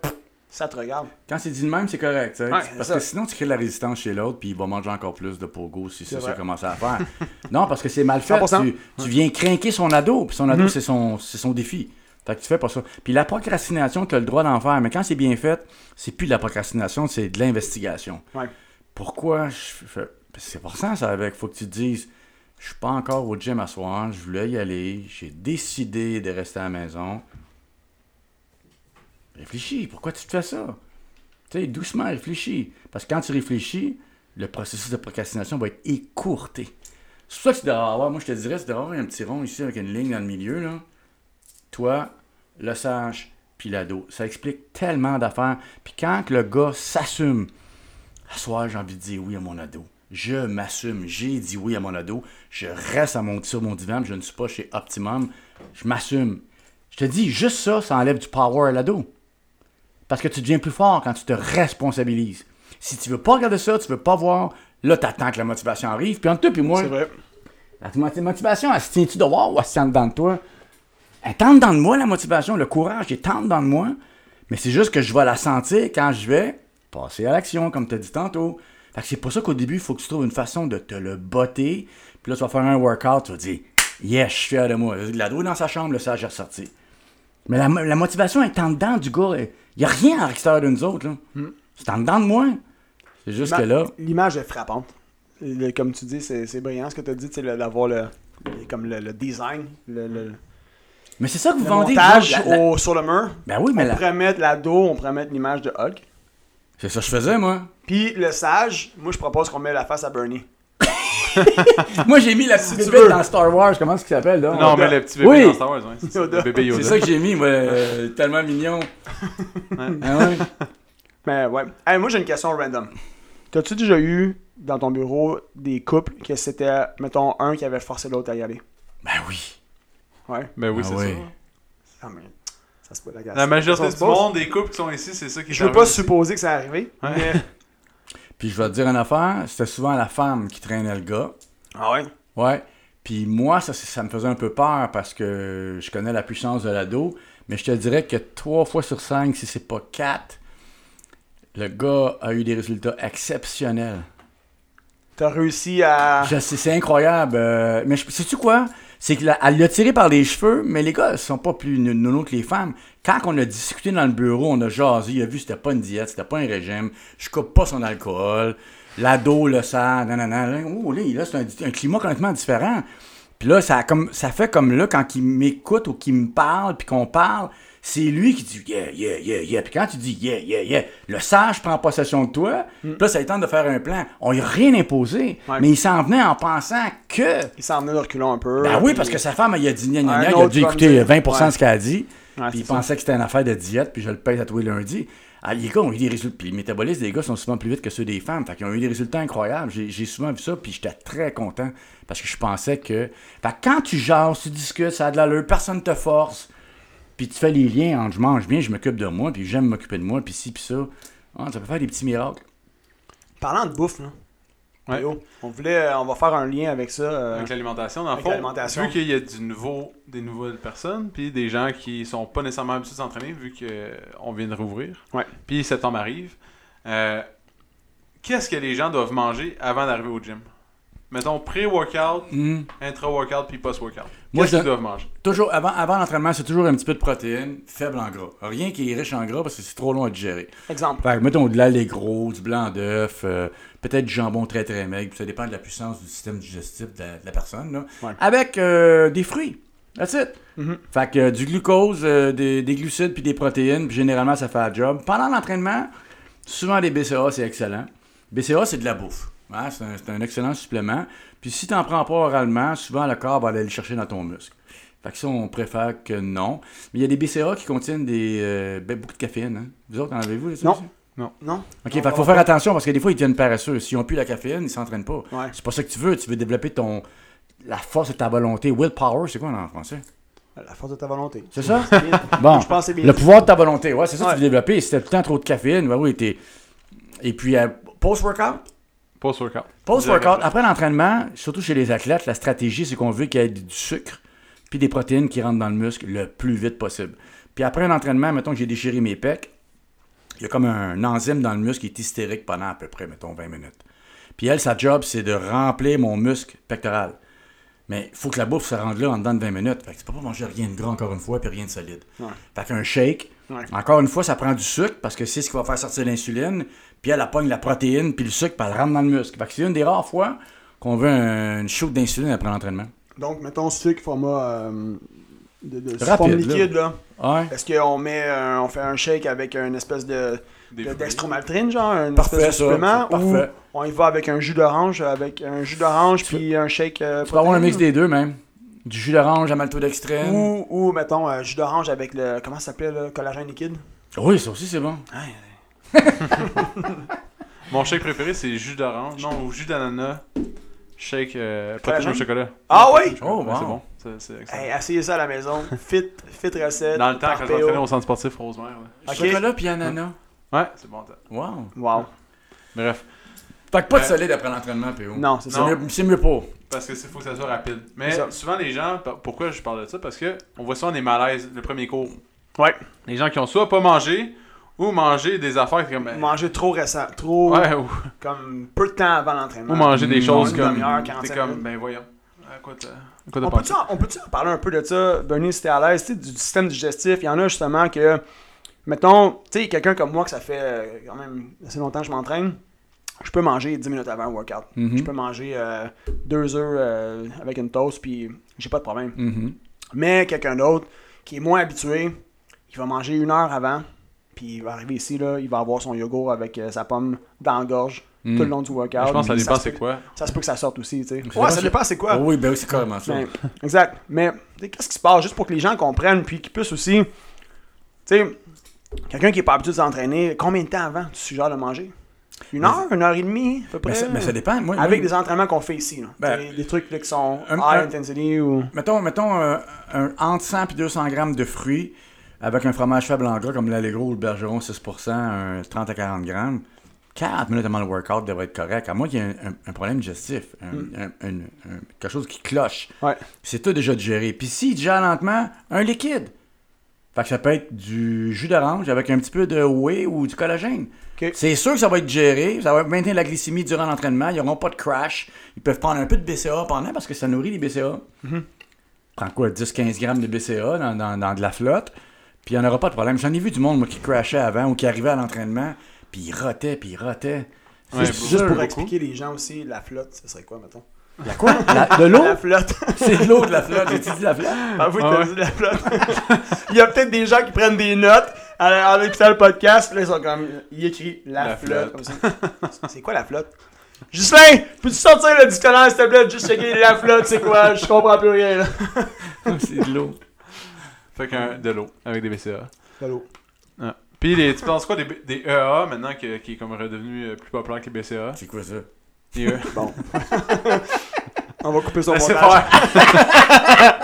Speaker 2: Ça te regarde.
Speaker 3: Quand c'est dit de même, c'est correct.
Speaker 2: Ouais,
Speaker 3: parce que sinon, tu crées de la résistance chez l'autre, puis il va manger encore plus de pogo si ça commence à faire. non, parce que c'est mal fait.
Speaker 2: 100%.
Speaker 3: Tu, tu viens craquer son ado, puis son ado,
Speaker 2: Mhm.
Speaker 3: c'est son, défi. Fait que tu fais pas ça. Puis la procrastination, tu as le droit d'en faire, mais quand c'est bien fait, c'est plus de la procrastination, c'est de l'investigation.
Speaker 2: Ouais.
Speaker 3: Pourquoi je fais. C'est pour ça, ça avec. Faut que tu te dises. Je suis pas encore au gym à soir, je voulais y aller, j'ai décidé de rester à la maison. Réfléchis, pourquoi tu te fais ça? Tu sais, doucement, réfléchis. Parce que quand tu réfléchis, le processus de procrastination va être écourté. C'est pour ça que tu devrais avoir, moi je te dirais, tu devrais avoir un petit rond ici avec une ligne dans le milieu, là. Toi, le sage, puis l'ado. Ça explique tellement d'affaires. Puis quand le gars s'assume, à soir, j'ai envie de dire oui à mon ado. Je m'assume, j'ai dit oui à mon ado. Je reste à mon, sur mon divan, je ne suis pas chez Optimum. Je m'assume. Je te dis, juste ça, ça enlève du power à l'ado. Parce que tu deviens plus fort quand tu te responsabilises. Si tu veux pas regarder ça, tu veux pas voir, là, t'attends que la motivation arrive. Puis entre toi puis moi,
Speaker 2: C'est vrai.
Speaker 3: la moti- motivation, elle se tient-tu de voir ou elle se tient dedans de toi? Elle tente dans de moi, la motivation, le courage, elle tente dans de moi. Mais c'est juste que je vais la sentir quand je vais passer à l'action, comme tu as dit tantôt. Fait que c'est pour ça qu'au début, il faut que tu trouves une façon de te le botter. Puis là, tu vas faire un workout, tu vas dire Yes, je suis fier de moi. La est dans sa chambre, le sage est ressorti. Mais la, la motivation est en dedans du gars. Il n'y a rien à l'extérieur de nous autres. là. C'est en dedans de moi. C'est juste que là.
Speaker 2: L'image est frappante. Le- comme tu dis, c'est brillant ce que tu as dit, d'avoir le, le- comme le, le design, le, le-
Speaker 3: Mais c'est ça que vous
Speaker 2: le
Speaker 3: vendez.
Speaker 2: montage
Speaker 3: la- la-
Speaker 2: au- sur le mur.
Speaker 3: Ben oui, mais
Speaker 2: on
Speaker 3: la-
Speaker 2: pourrait mettre l'ado, on pourrait mettre l'image de Hulk.
Speaker 3: c'est ça que je faisais, moi.
Speaker 2: Puis le sage, moi je propose qu'on met la face à Bernie.
Speaker 3: Moi, j'ai mis la
Speaker 2: Si
Speaker 3: petite
Speaker 2: veux.
Speaker 3: dans Star Wars. Comment est-ce qu'il s'appelle, là?
Speaker 1: Non, mais le petit bébé
Speaker 3: Oui.
Speaker 1: dans Star Wars, ouais, c'est ça.
Speaker 3: C'est ça que j'ai mis, moi. euh, tellement mignon. Ah ouais?
Speaker 2: Mais ouais. Hey, moi j'ai une question random. T'as-tu déjà eu dans ton bureau des couples que c'était, mettons, un qui avait forcé l'autre à y aller?
Speaker 3: Ben oui.
Speaker 2: Ouais.
Speaker 1: Ben oui,
Speaker 3: Ah
Speaker 1: c'est
Speaker 3: oui.
Speaker 2: Ah, mais ça se peut la
Speaker 1: ça. La majorité
Speaker 2: Ça
Speaker 1: du monde, des couples qui sont ici, c'est ça qui est
Speaker 2: Je veux
Speaker 1: arrivé
Speaker 2: pas supposer que ça arrivé.
Speaker 1: Ouais.
Speaker 2: Mais...
Speaker 3: Puis je vais te dire une affaire. C'était souvent la femme qui traînait le gars.
Speaker 2: Ah ouais?
Speaker 3: Ouais. Puis moi, ça, ça me faisait un peu peur parce que je connais la puissance de l'ado. Mais je te dirais que trois fois sur cinq, si c'est pas quatre, le gars a eu des résultats exceptionnels.
Speaker 2: T'as réussi à.
Speaker 3: C'est incroyable. euh, mais sais-tu quoi? C'est qu'elle l'a tiré par les cheveux, mais les gars, sont pas plus nono que les femmes. Quand on a discuté dans le bureau, on a jasé, il a vu c'était pas une diète, c'était pas un régime. Je coupe pas son alcool. L'ado le sent, nanana. Oh, là, là, c'est un, climat complètement différent. Puis là, ça, comme, ça fait comme là, quand il m'écoute ou qu'il me parle, puis qu'on parle, c'est lui qui dit yeah, yeah, yeah, yeah. Puis quand tu dis yeah, yeah, yeah, le sage prend possession de toi. Puis là, ça lui tente de faire un plan. On lui a rien imposé,
Speaker 2: Ouais.
Speaker 3: mais il s'en venait en pensant que.
Speaker 2: Il s'en venait de reculons un peu.
Speaker 3: Ben oui, parce que sa femme, il a dit gna gna gna, il a dû écouter
Speaker 2: dire.
Speaker 3: 20%
Speaker 2: Ouais.
Speaker 3: de ce qu'elle a dit.
Speaker 2: Ouais,
Speaker 3: puis il
Speaker 2: ça.
Speaker 3: pensait que c'était une affaire de diète, puis je le paye à tous les lundis. Ah, les gars ont eu des résultats. Puis les métabolismes des gars sont souvent plus vite que ceux des femmes. Fait qu'ils ont eu des résultats incroyables. J'ai j'ai souvent vu ça, puis j'étais très content. Parce que je pensais que. Fait que quand tu jases, tu discutes, ça a de l'allure, personne te force. Puis tu fais les liens entre je mange bien, je m'occupe de moi, puis j'aime m'occuper de moi, puis ci, puis ça. Ah, ça peut faire des petits miracles.
Speaker 2: Parlant de bouffe, là.
Speaker 1: Ouais.
Speaker 2: On voulait, on va faire un lien avec ça. euh,
Speaker 1: Avec l'alimentation, dans le fond, vu qu'il y a du nouveau, des nouvelles personnes, puis des gens qui sont pas nécessairement habitués de s'entraîner, vu qu'on vient de rouvrir,
Speaker 2: Ouais.
Speaker 1: puis septembre arrive, euh, qu'est-ce que les gens doivent manger avant d'arriver au gym? Mettons pré-workout,
Speaker 3: Hum.
Speaker 1: intra-workout, puis post-workout.
Speaker 3: Moi,
Speaker 1: Qu'est-ce
Speaker 3: je-
Speaker 1: qu'ils doivent manger?
Speaker 3: Toujours, avant, avant l'entraînement, c'est toujours un petit peu de protéines, faible en gras. Rien qui est riche en gras parce que c'est trop long à digérer.
Speaker 2: Exemple.
Speaker 3: Fait que, mettons de l'allégro, du blanc d'œuf, euh, peut-être du jambon très très maigre, puis ça dépend de la puissance du système digestif de la, de la personne. Là.
Speaker 2: Ouais.
Speaker 3: Avec euh, des fruits. That's it.
Speaker 2: Mhm.
Speaker 3: Fait que euh, du glucose, euh, des, des glucides puis des protéines, puis généralement ça fait un job. Pendant l'entraînement, souvent des BCA, c'est excellent. BCA, c'est de la bouffe. hein, C'est un, c'est un excellent supplément. Puis si tu n'en prends pas oralement, souvent le corps va aller le chercher dans ton muscle. Fait que ça, on préfère que non. Mais il y a des BCA qui contiennent des, euh, ben, beaucoup de caféine. Hein. Vous autres, en avez-vous?
Speaker 2: Non.
Speaker 3: aussi?
Speaker 2: Non.
Speaker 3: OK, fait qu'il faut faire attention parce que des fois, ils deviennent paresseux. S'ils n'ont plus la caféine, ils s'entraînent pas.
Speaker 2: Ouais.
Speaker 3: C'est pas ça que tu veux. Tu veux développer ton la force de ta volonté. Willpower, c'est quoi en français?
Speaker 2: La force de ta volonté.
Speaker 3: C'est ça? Bon.
Speaker 2: Je pense que c'est bien.
Speaker 3: Le pouvoir de ta volonté. Ouais, c'est ça que
Speaker 2: Ouais.
Speaker 3: tu veux développer. Si t'as tout le temps trop de caféine, ben oui, t'es... Et puis, euh, post-workout?
Speaker 1: Post-workout.
Speaker 3: Post-workout, après l'entraînement, surtout chez les athlètes, la stratégie, c'est qu'on veut qu'il y ait du sucre puis des protéines qui rentrent dans le muscle le plus vite possible. Puis après un entraînement, mettons que j'ai déchiré mes pecs, il y a comme un enzyme dans le muscle qui est hystérique pendant à peu près, mettons, 20 minutes. Puis elle, sa job, c'est de remplir mon muscle pectoral. Mais il faut que la bouffe se rende là en dedans de 20 minutes. Fait que tu peux pas manger rien de gras encore une fois puis rien de solide.
Speaker 2: Ouais.
Speaker 3: Fait qu'un shake,
Speaker 2: Ouais.
Speaker 3: encore une fois, ça prend du sucre parce que c'est ce qui va faire sortir l'insuline. Puis elle, elle pogne la protéine puis le sucre puis elle rentre dans le muscle. Fait que c'est une des rares fois qu'on veut un- une shoot d'insuline après l'entraînement.
Speaker 2: Donc, mettons sucre, format euh, de, de
Speaker 3: Rapide,
Speaker 2: forme
Speaker 3: là.
Speaker 2: liquide, là.
Speaker 3: Ouais.
Speaker 2: Est-ce qu'on met, un- on fait un shake avec une espèce de, de dextromaltrine, genre, un
Speaker 3: Parfait,
Speaker 2: espèce de
Speaker 3: ça.
Speaker 2: supplément,
Speaker 3: Parfait.
Speaker 2: on y va avec un jus d'orange, avec un jus d'orange puis un shake euh,
Speaker 3: Tu peux avoir un mix des deux même. Du jus d'orange à maltodextrine.
Speaker 2: Ou, ou, mettons, un jus d'orange avec le, comment ça s'appelait, le collagène liquide?
Speaker 3: Oui, ça aussi c'est bon.
Speaker 1: Mon shake préféré, c'est jus d'orange. Non, ou jus d'ananas. Shake euh, protéine au chocolat.
Speaker 2: Ah oui?
Speaker 3: Oh,
Speaker 1: Ouais, C'est bon. C'est- C'est excellent.
Speaker 2: Hey, essayez ça à la maison. Fit, fit recette.
Speaker 1: Dans le temps, quand
Speaker 2: PO.
Speaker 1: j'entraînais au centre sportif Rosemère.
Speaker 2: Ok.
Speaker 3: Chocolat puis ananas.
Speaker 1: Ouais, c'est bon. ça.
Speaker 3: Wow.
Speaker 2: Wow.
Speaker 1: Bref.
Speaker 3: Fait que pas de
Speaker 1: Ouais.
Speaker 3: solide après l'entraînement, PO.
Speaker 2: Non, c'est
Speaker 3: C'est mieux, c'est mieux pas.
Speaker 1: Parce que c'est faut que ça soit rapide. Mais
Speaker 2: C'est
Speaker 1: souvent les gens, pourquoi je parle de ça? Parce que on voit souvent des malaises le premier cours.
Speaker 2: Ouais.
Speaker 1: Les gens qui ont soit pas mangé ou mangé des affaires comme ben,
Speaker 2: Manger trop récent, trop,
Speaker 1: ouais ou,
Speaker 2: comme peu de temps avant l'entraînement.
Speaker 1: ou manger des
Speaker 3: Mmh.
Speaker 1: choses comme
Speaker 2: 45
Speaker 1: comme ben voyons. À quoi quoi
Speaker 2: On peut-tu en, peut-tu en parler un peu de ça, Bernie, si t'es à l'aise, tu sais, du système digestif? Il y en a justement que, mettons, tu sais, quelqu'un comme moi que ça fait euh, quand même assez longtemps que je m'entraîne, je peux manger 10 minutes avant un workout.
Speaker 3: Mhm.
Speaker 2: Je peux manger euh, deux œufs euh, avec une toast, puis j'ai pas de problème.
Speaker 3: Mhm.
Speaker 2: Mais quelqu'un d'autre qui est moins habitué, il va manger une heure avant, puis il va arriver ici, là, il va avoir son yogourt avec euh, sa pomme dans la gorge
Speaker 3: Mm.
Speaker 2: tout le long du workout.
Speaker 1: Je pense que ça dépend c'est quoi.
Speaker 2: Ça se peut que ça sorte aussi, tu sais. Ouais, ça dépend c'est quoi.
Speaker 3: Ah oui, ben oui, c'est carrément ça.
Speaker 2: Ben, exact. Mais qu'est-ce qui se passe? Juste pour que les gens comprennent puis qu'ils puissent aussi. Tu sais, quelqu'un qui est pas habitué de s'entraîner, combien de temps avant tu suggères de manger? Une heure, une heure et demie, à peu près
Speaker 3: Mais ça, mais ça dépend. Moi,
Speaker 2: Avec
Speaker 3: moi,
Speaker 2: des entraînements qu'on fait ici. Là.
Speaker 3: Ben,
Speaker 2: des trucs là, qui sont
Speaker 3: un-
Speaker 2: high
Speaker 3: un-
Speaker 2: intensity ou.
Speaker 3: Mettons, mettons euh, un, entre 100 et 200 grammes de fruits avec un fromage faible en gras comme l'Allegro ou le Bergeron 6%, un 30 à 40 grammes. 40 minutes avant le workout devrait être correct. À moins qu'il y ait un, problème digestif, un- quelque chose qui cloche.
Speaker 2: Ouais.
Speaker 3: C'est tout déjà digéré. Puis s'il digère lentement, un liquide. Fait que ça peut être du jus d'orange avec un petit peu de whey ou du collagène. C'est sûr que ça va être géré, ça va maintenir la glycémie durant l'entraînement, ils n'auront pas de crash. Ils peuvent prendre un peu de BCA pendant parce que ça nourrit les BCA. Prends quoi, 10-15 grammes de BCA dans, dans- dans de la flotte, puis il n'y en aura pas de problème. J'en ai vu du monde moi, qui crashait avant ou qui arrivait à l'entraînement, puis il rotait, puis il rotait.
Speaker 1: Ouais.
Speaker 2: Juste pour expliquer les gens aussi, la flotte, ce serait quoi, mettons?
Speaker 3: La quoi? La- de l'eau?
Speaker 2: La flotte.
Speaker 3: C'est de l'eau de la flotte. J'ai-tu dit la flotte?
Speaker 2: Ah oui,
Speaker 1: Ah
Speaker 2: t'as
Speaker 1: ouais.
Speaker 2: dit la flotte. Il y a peut-être des gens qui prennent des notes en, écoutant le podcast. Là, ils sont comme. Il écrit la,
Speaker 1: La
Speaker 2: flotte. C'est quoi la flotte? Gislain, peux-tu sortir le dictionnaire, s'il te plaît? Juste checker la flotte, c'est quoi? Je comprends plus rien, là.
Speaker 3: C'est de l'eau.
Speaker 1: Fait qu'un de l'eau avec des BCA.
Speaker 2: Allô?
Speaker 1: Puis les, tu penses quoi des, des EA maintenant que- qui est comme redevenu euh, plus populaire que les BCA?
Speaker 3: C'est quoi ça?
Speaker 2: Bon. On va couper son montage.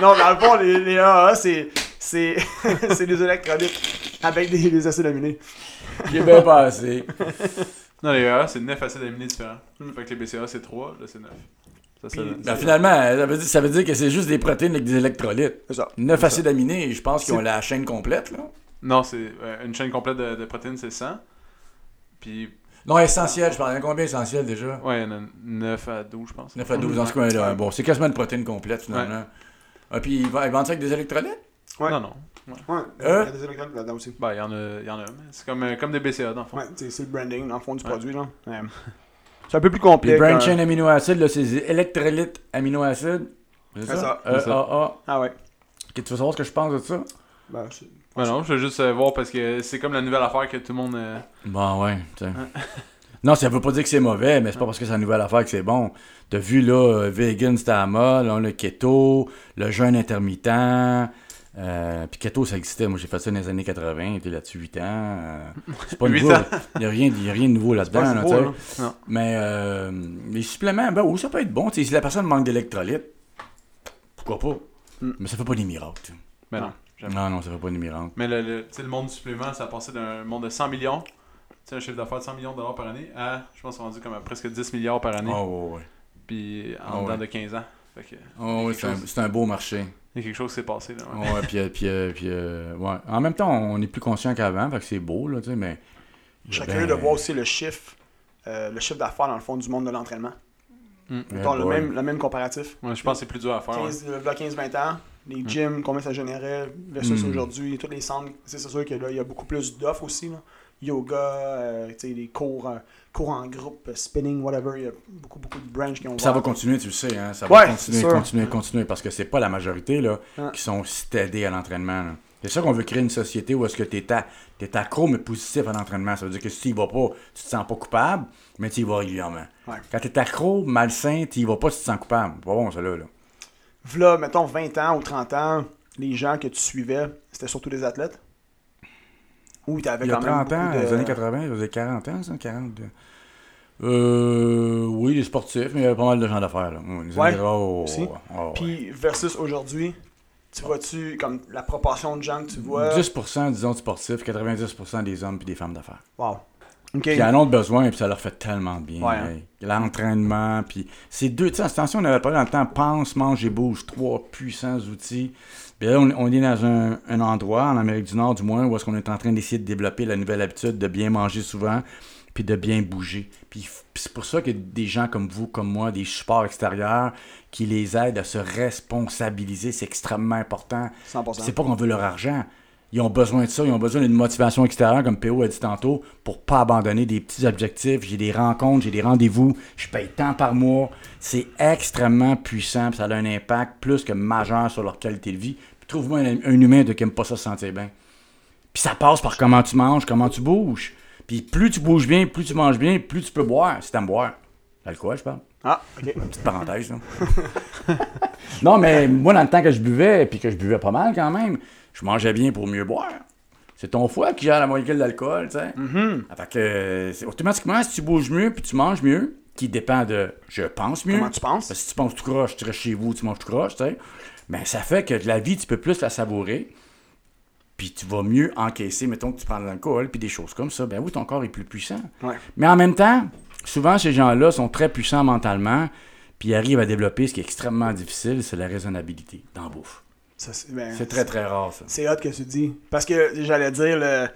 Speaker 2: Non, dans le fond, les, les AA, c'est. C'est c'est des électrolytes avec des, des acides aminés.
Speaker 3: J'ai bien passé.
Speaker 1: Non, les EA, c'est 9 acides aminés différents. Fait que les BCA, c'est 3, là, c'est 9. Ça, ça,
Speaker 2: Puis-
Speaker 3: Ben, finalement, ça veut, dire, ça veut dire que c'est juste des protéines avec des électrolytes.
Speaker 2: C'est ça.
Speaker 3: 9 acides aminés, je pense qu'ils ont la chaîne complète, là.
Speaker 1: Non, c'est euh, une chaîne complète de, de protéines, c'est 100. Puis,
Speaker 3: Non, essentiel, je parle. Il y en a combien essentiel déjà?
Speaker 1: ouais, il y en a 9 à 12, je pense.
Speaker 3: 9 à 12 dans ce coin-là. Bon, c'est quasiment une protéine complète, finalement. Ah, puis ils vendent ça avec des électrolytes?
Speaker 2: Ouais.
Speaker 1: Non, non.
Speaker 2: Ouais, il y
Speaker 3: Euh?
Speaker 2: a des électrolytes là-dedans aussi.
Speaker 1: Ben, il y en a, il y en a. mais C'est comme, euh, comme des BCA, dans le fond.
Speaker 2: Ouais, c'est c'est le branding dans le fond du
Speaker 1: Ouais.
Speaker 2: produit, là. Ouais. C'est un peu plus
Speaker 3: Puis
Speaker 2: complexe.
Speaker 3: brain chain aminoacides, là, c'est des électrolytes aminoacides. C'est ça?
Speaker 2: ça,
Speaker 3: Euh, ah, ah.
Speaker 2: Ah ouais.
Speaker 3: Ok, tu veux savoir ce que je pense de ça?
Speaker 2: Ben, c'est-
Speaker 1: Ben non, je veux juste euh, voir parce que c'est comme la nouvelle affaire que tout le monde. euh,
Speaker 3: Bon, ouais. tu sais. non, ça veut pas dire que c'est mauvais, mais c'est pas parce que c'est une nouvelle affaire que c'est bon. T'as vu, là, euh, vegan, c'était à mode, le keto, le jeûne intermittent. Euh, puis keto, ça existait. Moi, j'ai fait ça dans les années 80. J'étais là-dessus 8 ans. euh, c'est pas
Speaker 1: 8
Speaker 3: nouveau. Il n'y a, rien- y a rien de nouveau là-dedans. là,
Speaker 2: là.
Speaker 3: Mais euh, les suppléments, ben oui, ça peut être bon. Si la personne manque d'électrolytes, pourquoi pas?
Speaker 2: Mm.
Speaker 3: Mais ça fait pas des miracles.
Speaker 1: Ben
Speaker 2: Non.
Speaker 1: Non.
Speaker 3: Non, ça fait pas des miracles.
Speaker 1: Mais le, le, tu sais, le monde du supplément, ça a passé d'un monde de 100 millions, tu sais, un chiffre d'affaires de 100 millions de dollars par année, à, je pense, rendu comme à presque 10 milliards par année,
Speaker 3: Oh, ouais, ouais.
Speaker 1: puis en
Speaker 3: Ah
Speaker 1: dedans
Speaker 3: ouais.
Speaker 1: de 15 ans. Fait que,
Speaker 3: Oh, ouais, c'est un, c'est un beau marché.
Speaker 1: il y a quelque chose qui s'est passé, là. ouais.
Speaker 3: Ouais, puis, euh, puis, euh, puis, euh, ouais. En même temps, on est plus conscient qu'avant, fait que c'est beau, là, tu sais, mais. Ben,
Speaker 2: curieux de voir aussi le chiffre, euh, le chiffre d'affaires dans le fond du monde de l'entraînement.
Speaker 1: Mm.
Speaker 2: le même, le même comparatif.
Speaker 1: Ouais, je pense que c'est plus dur à faire. ouais.
Speaker 2: 15, euh, 15-20 ans, les gyms, combien ça générait versus
Speaker 3: Mm.
Speaker 2: aujourd'hui, tous les centres. Tu C'est sûr que là, il y a beaucoup plus d'offres aussi. Là. Yoga, euh, tu les cours, euh, cours en groupe, euh, spinning, whatever. Il y a beaucoup, beaucoup de branches qui ont
Speaker 3: ça va continuer, tu le sais, hein. Ça
Speaker 2: Ouais,
Speaker 3: va continuer,
Speaker 2: sûr.
Speaker 3: continuer, continuer, parce que c'est pas la majorité, là,
Speaker 2: Hein.
Speaker 3: qui sont stédés à l'entraînement. C'est ça qu'on veut créer une société où est-ce que t'es, à- t'es accro, mais positif à l'entraînement. Ça veut dire que si tu y vas pas, tu te sens pas coupable, mais tu y vas régulièrement.
Speaker 2: Ouais.
Speaker 3: Quand t'es accro, malsain, tu y vas pas, tu te sens coupable. Pas bon, ça, là. là.
Speaker 2: V'là, mettons, 20 ans ou 30 ans, les gens que tu suivais, c'était surtout des athlètes? Ou t'avais
Speaker 3: Il y a
Speaker 2: quand même
Speaker 3: 30 ans,
Speaker 2: beaucoup de-
Speaker 3: les années 80, ça faisait 40 ans, ça, 40. Euh, oui, les sportifs, mais il y avait pas mal de gens d'affaires,
Speaker 2: Ouais,
Speaker 3: oh, oh, ouais.
Speaker 2: Puis versus aujourd'hui, tu vois-tu comme la proportion de gens que tu vois?
Speaker 3: 10% disons de sportifs, 90% des hommes puis des femmes d'affaires.
Speaker 2: Wow. Ok.
Speaker 3: Puis ils en ont besoin, puis ça leur fait tellement bien.
Speaker 2: Ouais, hein.
Speaker 3: L'entraînement, puis c'est deux, tu sais, attention, on avait parlé dans le temps, pense, mange et bouge, trois puissants outils. Puis là, on, on est dans un, un endroit, en Amérique du Nord du moins, où est-ce qu'on est en train d'essayer de développer la nouvelle habitude de bien manger souvent, puis de bien bouger. Puis, puis c'est pour ça que des gens comme vous, comme moi, des supports extérieurs, qui les aident à se responsabiliser, c'est extrêmement important.
Speaker 2: 100%.
Speaker 3: C'est pas qu'on veut leur argent. Ils ont besoin de ça, ils ont besoin d'une motivation extérieure, comme PO a dit tantôt, pour pas abandonner des petits objectifs. J'ai des rencontres, j'ai des rendez-vous, je paye tant par mois. C'est extrêmement puissant, puis ça a un impact plus que majeur sur leur qualité de vie. Trouve-moi un, un humain de qui aime pas ça se sentir bien. Puis ça passe par comment tu manges, comment tu bouges. Puis plus tu bouges bien, plus tu manges bien, plus tu peux boire, si t'aimes boire. L'alcool, je parle.
Speaker 2: Ah, ok.
Speaker 3: Petite parenthèse, là. non, mais moi, dans le temps que je buvais, puis que je buvais pas mal quand même, je mangeais bien pour mieux boire. C'est ton foie qui gère la molécule d'alcool, tu sais.
Speaker 2: Mhm.
Speaker 3: Fait que, euh, automatiquement, si tu bouges mieux, puis tu manges mieux, qui dépend de je pense mieux.
Speaker 2: Comment tu penses?
Speaker 3: Parce que si tu penses tout croche, tu restes chez vous, tu manges tout croche, tu sais. Ben, ça fait que la vie, tu peux plus la savourer. Puis tu vas mieux encaisser, mettons que tu prends de l'alcool, puis des choses comme ça. Ben oui, ton corps est plus puissant.
Speaker 2: Ouais.
Speaker 3: Mais en même temps, souvent, ces gens-là sont très puissants mentalement, puis ils arrivent à développer ce qui est extrêmement difficile, c'est la raisonnabilité dans la bouffe.
Speaker 2: C'est ben,
Speaker 3: C'est très, très rare, ça.
Speaker 2: C'est hot que tu dis. Parce que j'allais dire, le,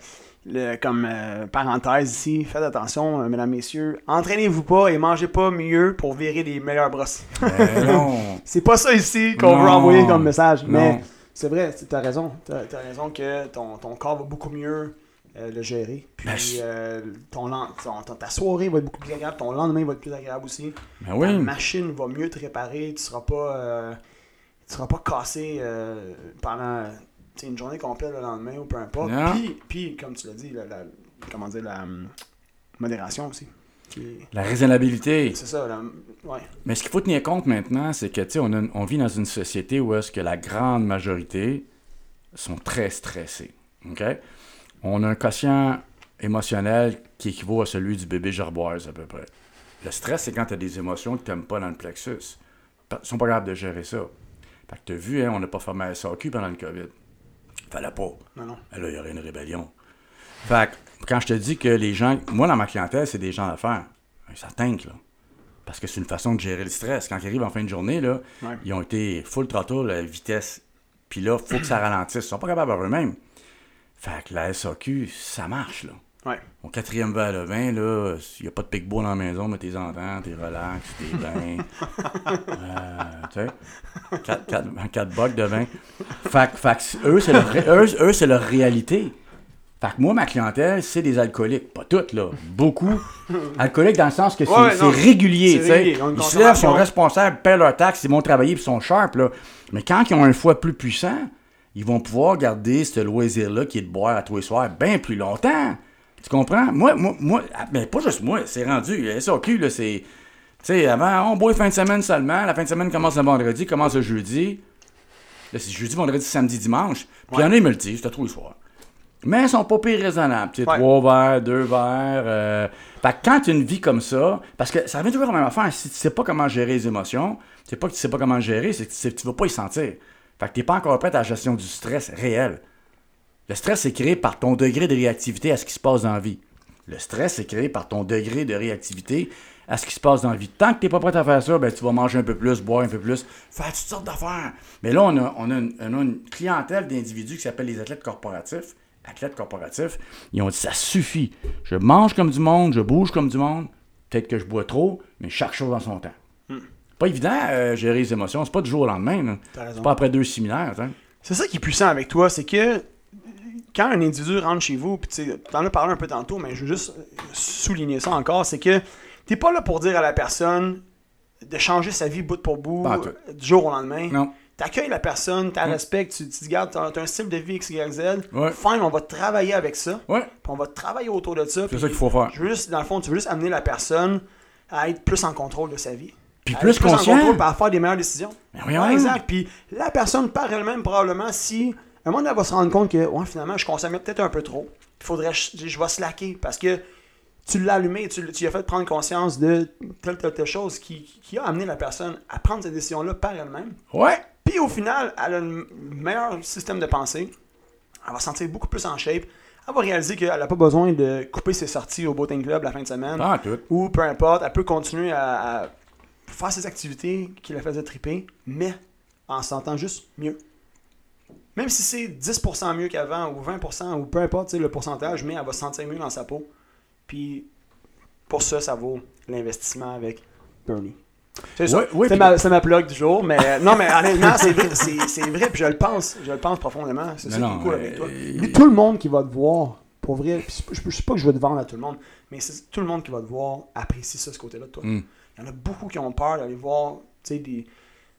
Speaker 2: le- comme euh, parenthèse ici, faites attention, euh, mesdames, messieurs. Entraînez-vous pas et mangez pas mieux pour virer des meilleures brosses.
Speaker 3: Ben non.
Speaker 2: C'est pas ça ici qu'on veut envoyer comme message.
Speaker 3: Non.
Speaker 2: Mais c'est vrai, t'as raison. T'as as raison que ton, ton corps va beaucoup mieux euh, le gérer. Puis
Speaker 3: Ben, je-
Speaker 2: euh, ton, ton- ta soirée va être beaucoup plus agréable, ton lendemain va être plus agréable aussi.
Speaker 3: Ben
Speaker 2: Ta
Speaker 3: oui.
Speaker 2: machine va mieux te réparer, tu seras pas, tu seras pas cassé euh, pendant une journée complète le lendemain ou peu importe.
Speaker 3: Non.
Speaker 2: Puis, puis, comme tu l'as dit, la, la- comment dire, la hum, modération aussi.
Speaker 3: La raisonnabilité.
Speaker 2: C'est ça, la, ouais.
Speaker 3: Mais ce qu'il faut tenir compte maintenant, c'est que, tu sais, on, a- on vit dans une société où est-ce que la grande majorité sont très stressés. OK? On a un quotient émotionnel qui équivaut à celui du bébé gerboise, à peu près. Le stress, c'est quand tu as des émotions que tu n'aimes pas dans le plexus. Ils sont pas capables de gérer ça. Fait que tu as vu, hein, on n'a pas formé à SAQ pendant le COVID. Fallait pas.
Speaker 2: Non, non.
Speaker 3: Là, il y aurait une rébellion. Fait que, quand je te dis que les gens, moi dans ma clientèle, c'est des gens d'affaires, ça tank, là. Parce que c'est une façon de gérer le stress. Quand ils arrivent en fin de journée, là,
Speaker 2: Ouais.
Speaker 3: ils ont été full throttle à vitesse. Puis là, il faut que ça ralentisse. Ils sont pas capables eux-mêmes. Fait que la SAQ, ça marche, là.
Speaker 2: Ouais.
Speaker 3: Au quatrième verre de vin, là, il n'y a pas de pic-bois dans la maison, mais t'es entends, t'es relax, t'es bien. Euh, tu sais, quatre, quatre, quatre bocs de vin. Fait, fait eux, c'est leur, ré- eux, eux, c'est leur réalité. Fait que moi, ma clientèle, c'est des alcooliques. Pas toutes, là. Beaucoup. Alcooliques dans le sens que c'est
Speaker 2: Ouais,
Speaker 3: c'est
Speaker 2: non.
Speaker 3: régulier,
Speaker 2: C'est ils
Speaker 3: se lèvent, sont responsables, paient leurs taxes, ils vont travailler, ils sont sharp, là. Mais quand ils ont un foie plus puissant, ils vont pouvoir garder ce loisir-là qui est de boire à tous les soirs bien plus longtemps. Tu comprends? Moi, moi, moi, ah, mais pas juste moi, c'est rendu. Le SAQ, là, c'est. Tu sais, avant, on boit fin de semaine seulement. La fin de semaine commence le vendredi, commence le jeudi. Là, c'est jeudi, vendredi, samedi, dimanche. Puis il y en a, ils me le disent, à tous les soirs. Mais ils sont pas pire raisonnables. Tu sais,
Speaker 2: Ouais.
Speaker 3: trois verres, deux verres. euh, Fait que quand tu une vie comme ça, parce que ça revient toujours à la même affaire. Si tu sais pas comment gérer les émotions, c'est pas que tu sais pas comment gérer, c'est que tu, sais- tu vas pas y sentir. Fait que t'es pas encore prêt à la gestion du stress réel. Le stress est créé par ton degré de réactivité à ce qui se passe dans la vie. Le stress est créé par ton degré de réactivité à ce qui se passe dans la vie. Tant que tu n'es pas prêt à faire ça, ben, tu vas manger un peu plus, boire un peu plus, faire toutes sortes d'affaires. Mais là, on a, on a une, on a une clientèle d'individus qui s'appelle les athlètes corporatifs. Athlètes corporatifs, ils ont dit ça suffit. Je mange comme du monde, je bouge comme du monde. Peut-être que je bois trop, mais chaque chose en son temps. Pas évident euh, gérer les émotions, c'est pas du jour au lendemain. C'est pas après deux séminaires. hein.
Speaker 2: C'est ça qui est puissant avec toi, c'est que quand un individu rentre chez vous, puis tu t'en as parlé un peu tantôt, mais je veux juste souligner ça encore, c'est que t'es pas là pour dire à la personne de changer sa vie bout pour bout,
Speaker 3: en
Speaker 2: euh, du jour au lendemain.
Speaker 3: Non.
Speaker 2: T'accueilles la personne, tu la respectes, tu, tu te gardes, t'as t'as un style de vie X, Y, Z.
Speaker 3: Ouais.
Speaker 2: Fine, on va travailler avec ça.
Speaker 3: Ouais,
Speaker 2: Puis on va travailler autour de ça.
Speaker 3: c'est ça qu'il faut faire.
Speaker 2: Juste, dans le fond, tu veux juste amener la personne à être plus en contrôle de sa vie.
Speaker 3: Puis
Speaker 2: À
Speaker 3: plus
Speaker 2: être en contrôle, puis à faire des meilleures décisions.
Speaker 3: Ben voyons.
Speaker 2: Ouais, exact. Puis la personne par elle-même, probablement, si un moment, elle va se rendre compte que, ouais, finalement, je consommais peut-être un peu trop. Il faudrait, je, je vais slacker parce que tu l'as allumé, tu, tu lui as fait prendre conscience de telle, telle, telle chose qui, qui a amené la personne à prendre cette décision-là par elle-même.
Speaker 3: Ouais.
Speaker 2: Puis au final, elle a un meilleur système de pensée. Elle va se sentir beaucoup plus en shape. Elle va réaliser qu'elle n'a pas besoin de couper ses sorties au Boating Club la fin de semaine.
Speaker 3: En tout.
Speaker 2: Ou peu importe, elle peut continuer à, à faire ses activités qui la faisaient triper, mais en se sentant juste mieux. Même si c'est 10% mieux qu'avant, ou 20%, ou peu importe le pourcentage, mais elle va se sentir mieux dans sa peau. Puis pour ça, ça vaut l'investissement avec Bernie. C'est c'est
Speaker 3: puis-
Speaker 2: ma, ma plug du jour, mais euh, non, mais honnêtement, c'est vrai, c'est, vrai, puis je le pense, je le pense profondément. C'est ça qui est cool
Speaker 3: euh,
Speaker 2: avec toi. tout le monde qui va te voir, pour vrai, je ne sais pas que je veux te vendre à tout le monde, mais c'est tout le monde qui va te voir apprécie ça, ce côté-là de toi.
Speaker 3: Mm.
Speaker 2: Il y en a beaucoup qui ont peur d'aller voir tu sais, des,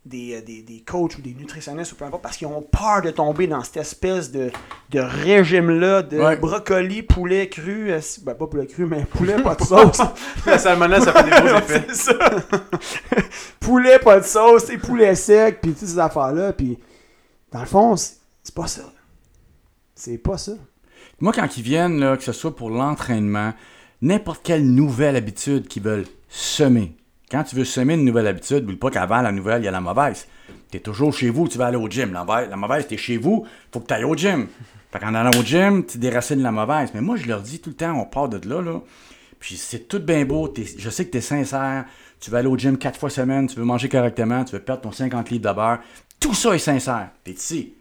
Speaker 2: des, euh, des, des coachs ou des nutritionnistes ou peu importe, parce qu'ils ont peur de tomber dans cette espèce de, de régime-là de
Speaker 3: Ouais.
Speaker 2: brocoli, poulet cru, euh, ben pas poulet cru, mais poulet, pas de sauce.
Speaker 1: La salmonelle, ça fait des gros effets.
Speaker 2: Ça. poulet, pas de sauce, et poulet sec, puis toutes ces affaires-là. Puis, dans le fond, c'est c'est pas ça. C'est pas ça.
Speaker 3: Moi, quand ils viennent, là, que ce soit pour l'entraînement, n'importe quelle nouvelle habitude qu'ils veulent semer. Quand tu veux semer une nouvelle habitude, oublie pas qu'avant la nouvelle, il y a la mauvaise. Tu es toujours chez vous, tu vas aller au gym. La mauvaise, tu es chez vous, faut que tu ailles au gym. Fait qu'en allant au gym, tu déracines la mauvaise. Mais moi, je leur dis tout le temps, on part de là, là. Puis c'est tout bien beau, t'es- je sais que tu es sincère, tu vas aller au gym quatre fois semaine, tu veux manger correctement, tu veux perdre ton 50 livres de beurre. Tout ça est sincère. Tu es ici.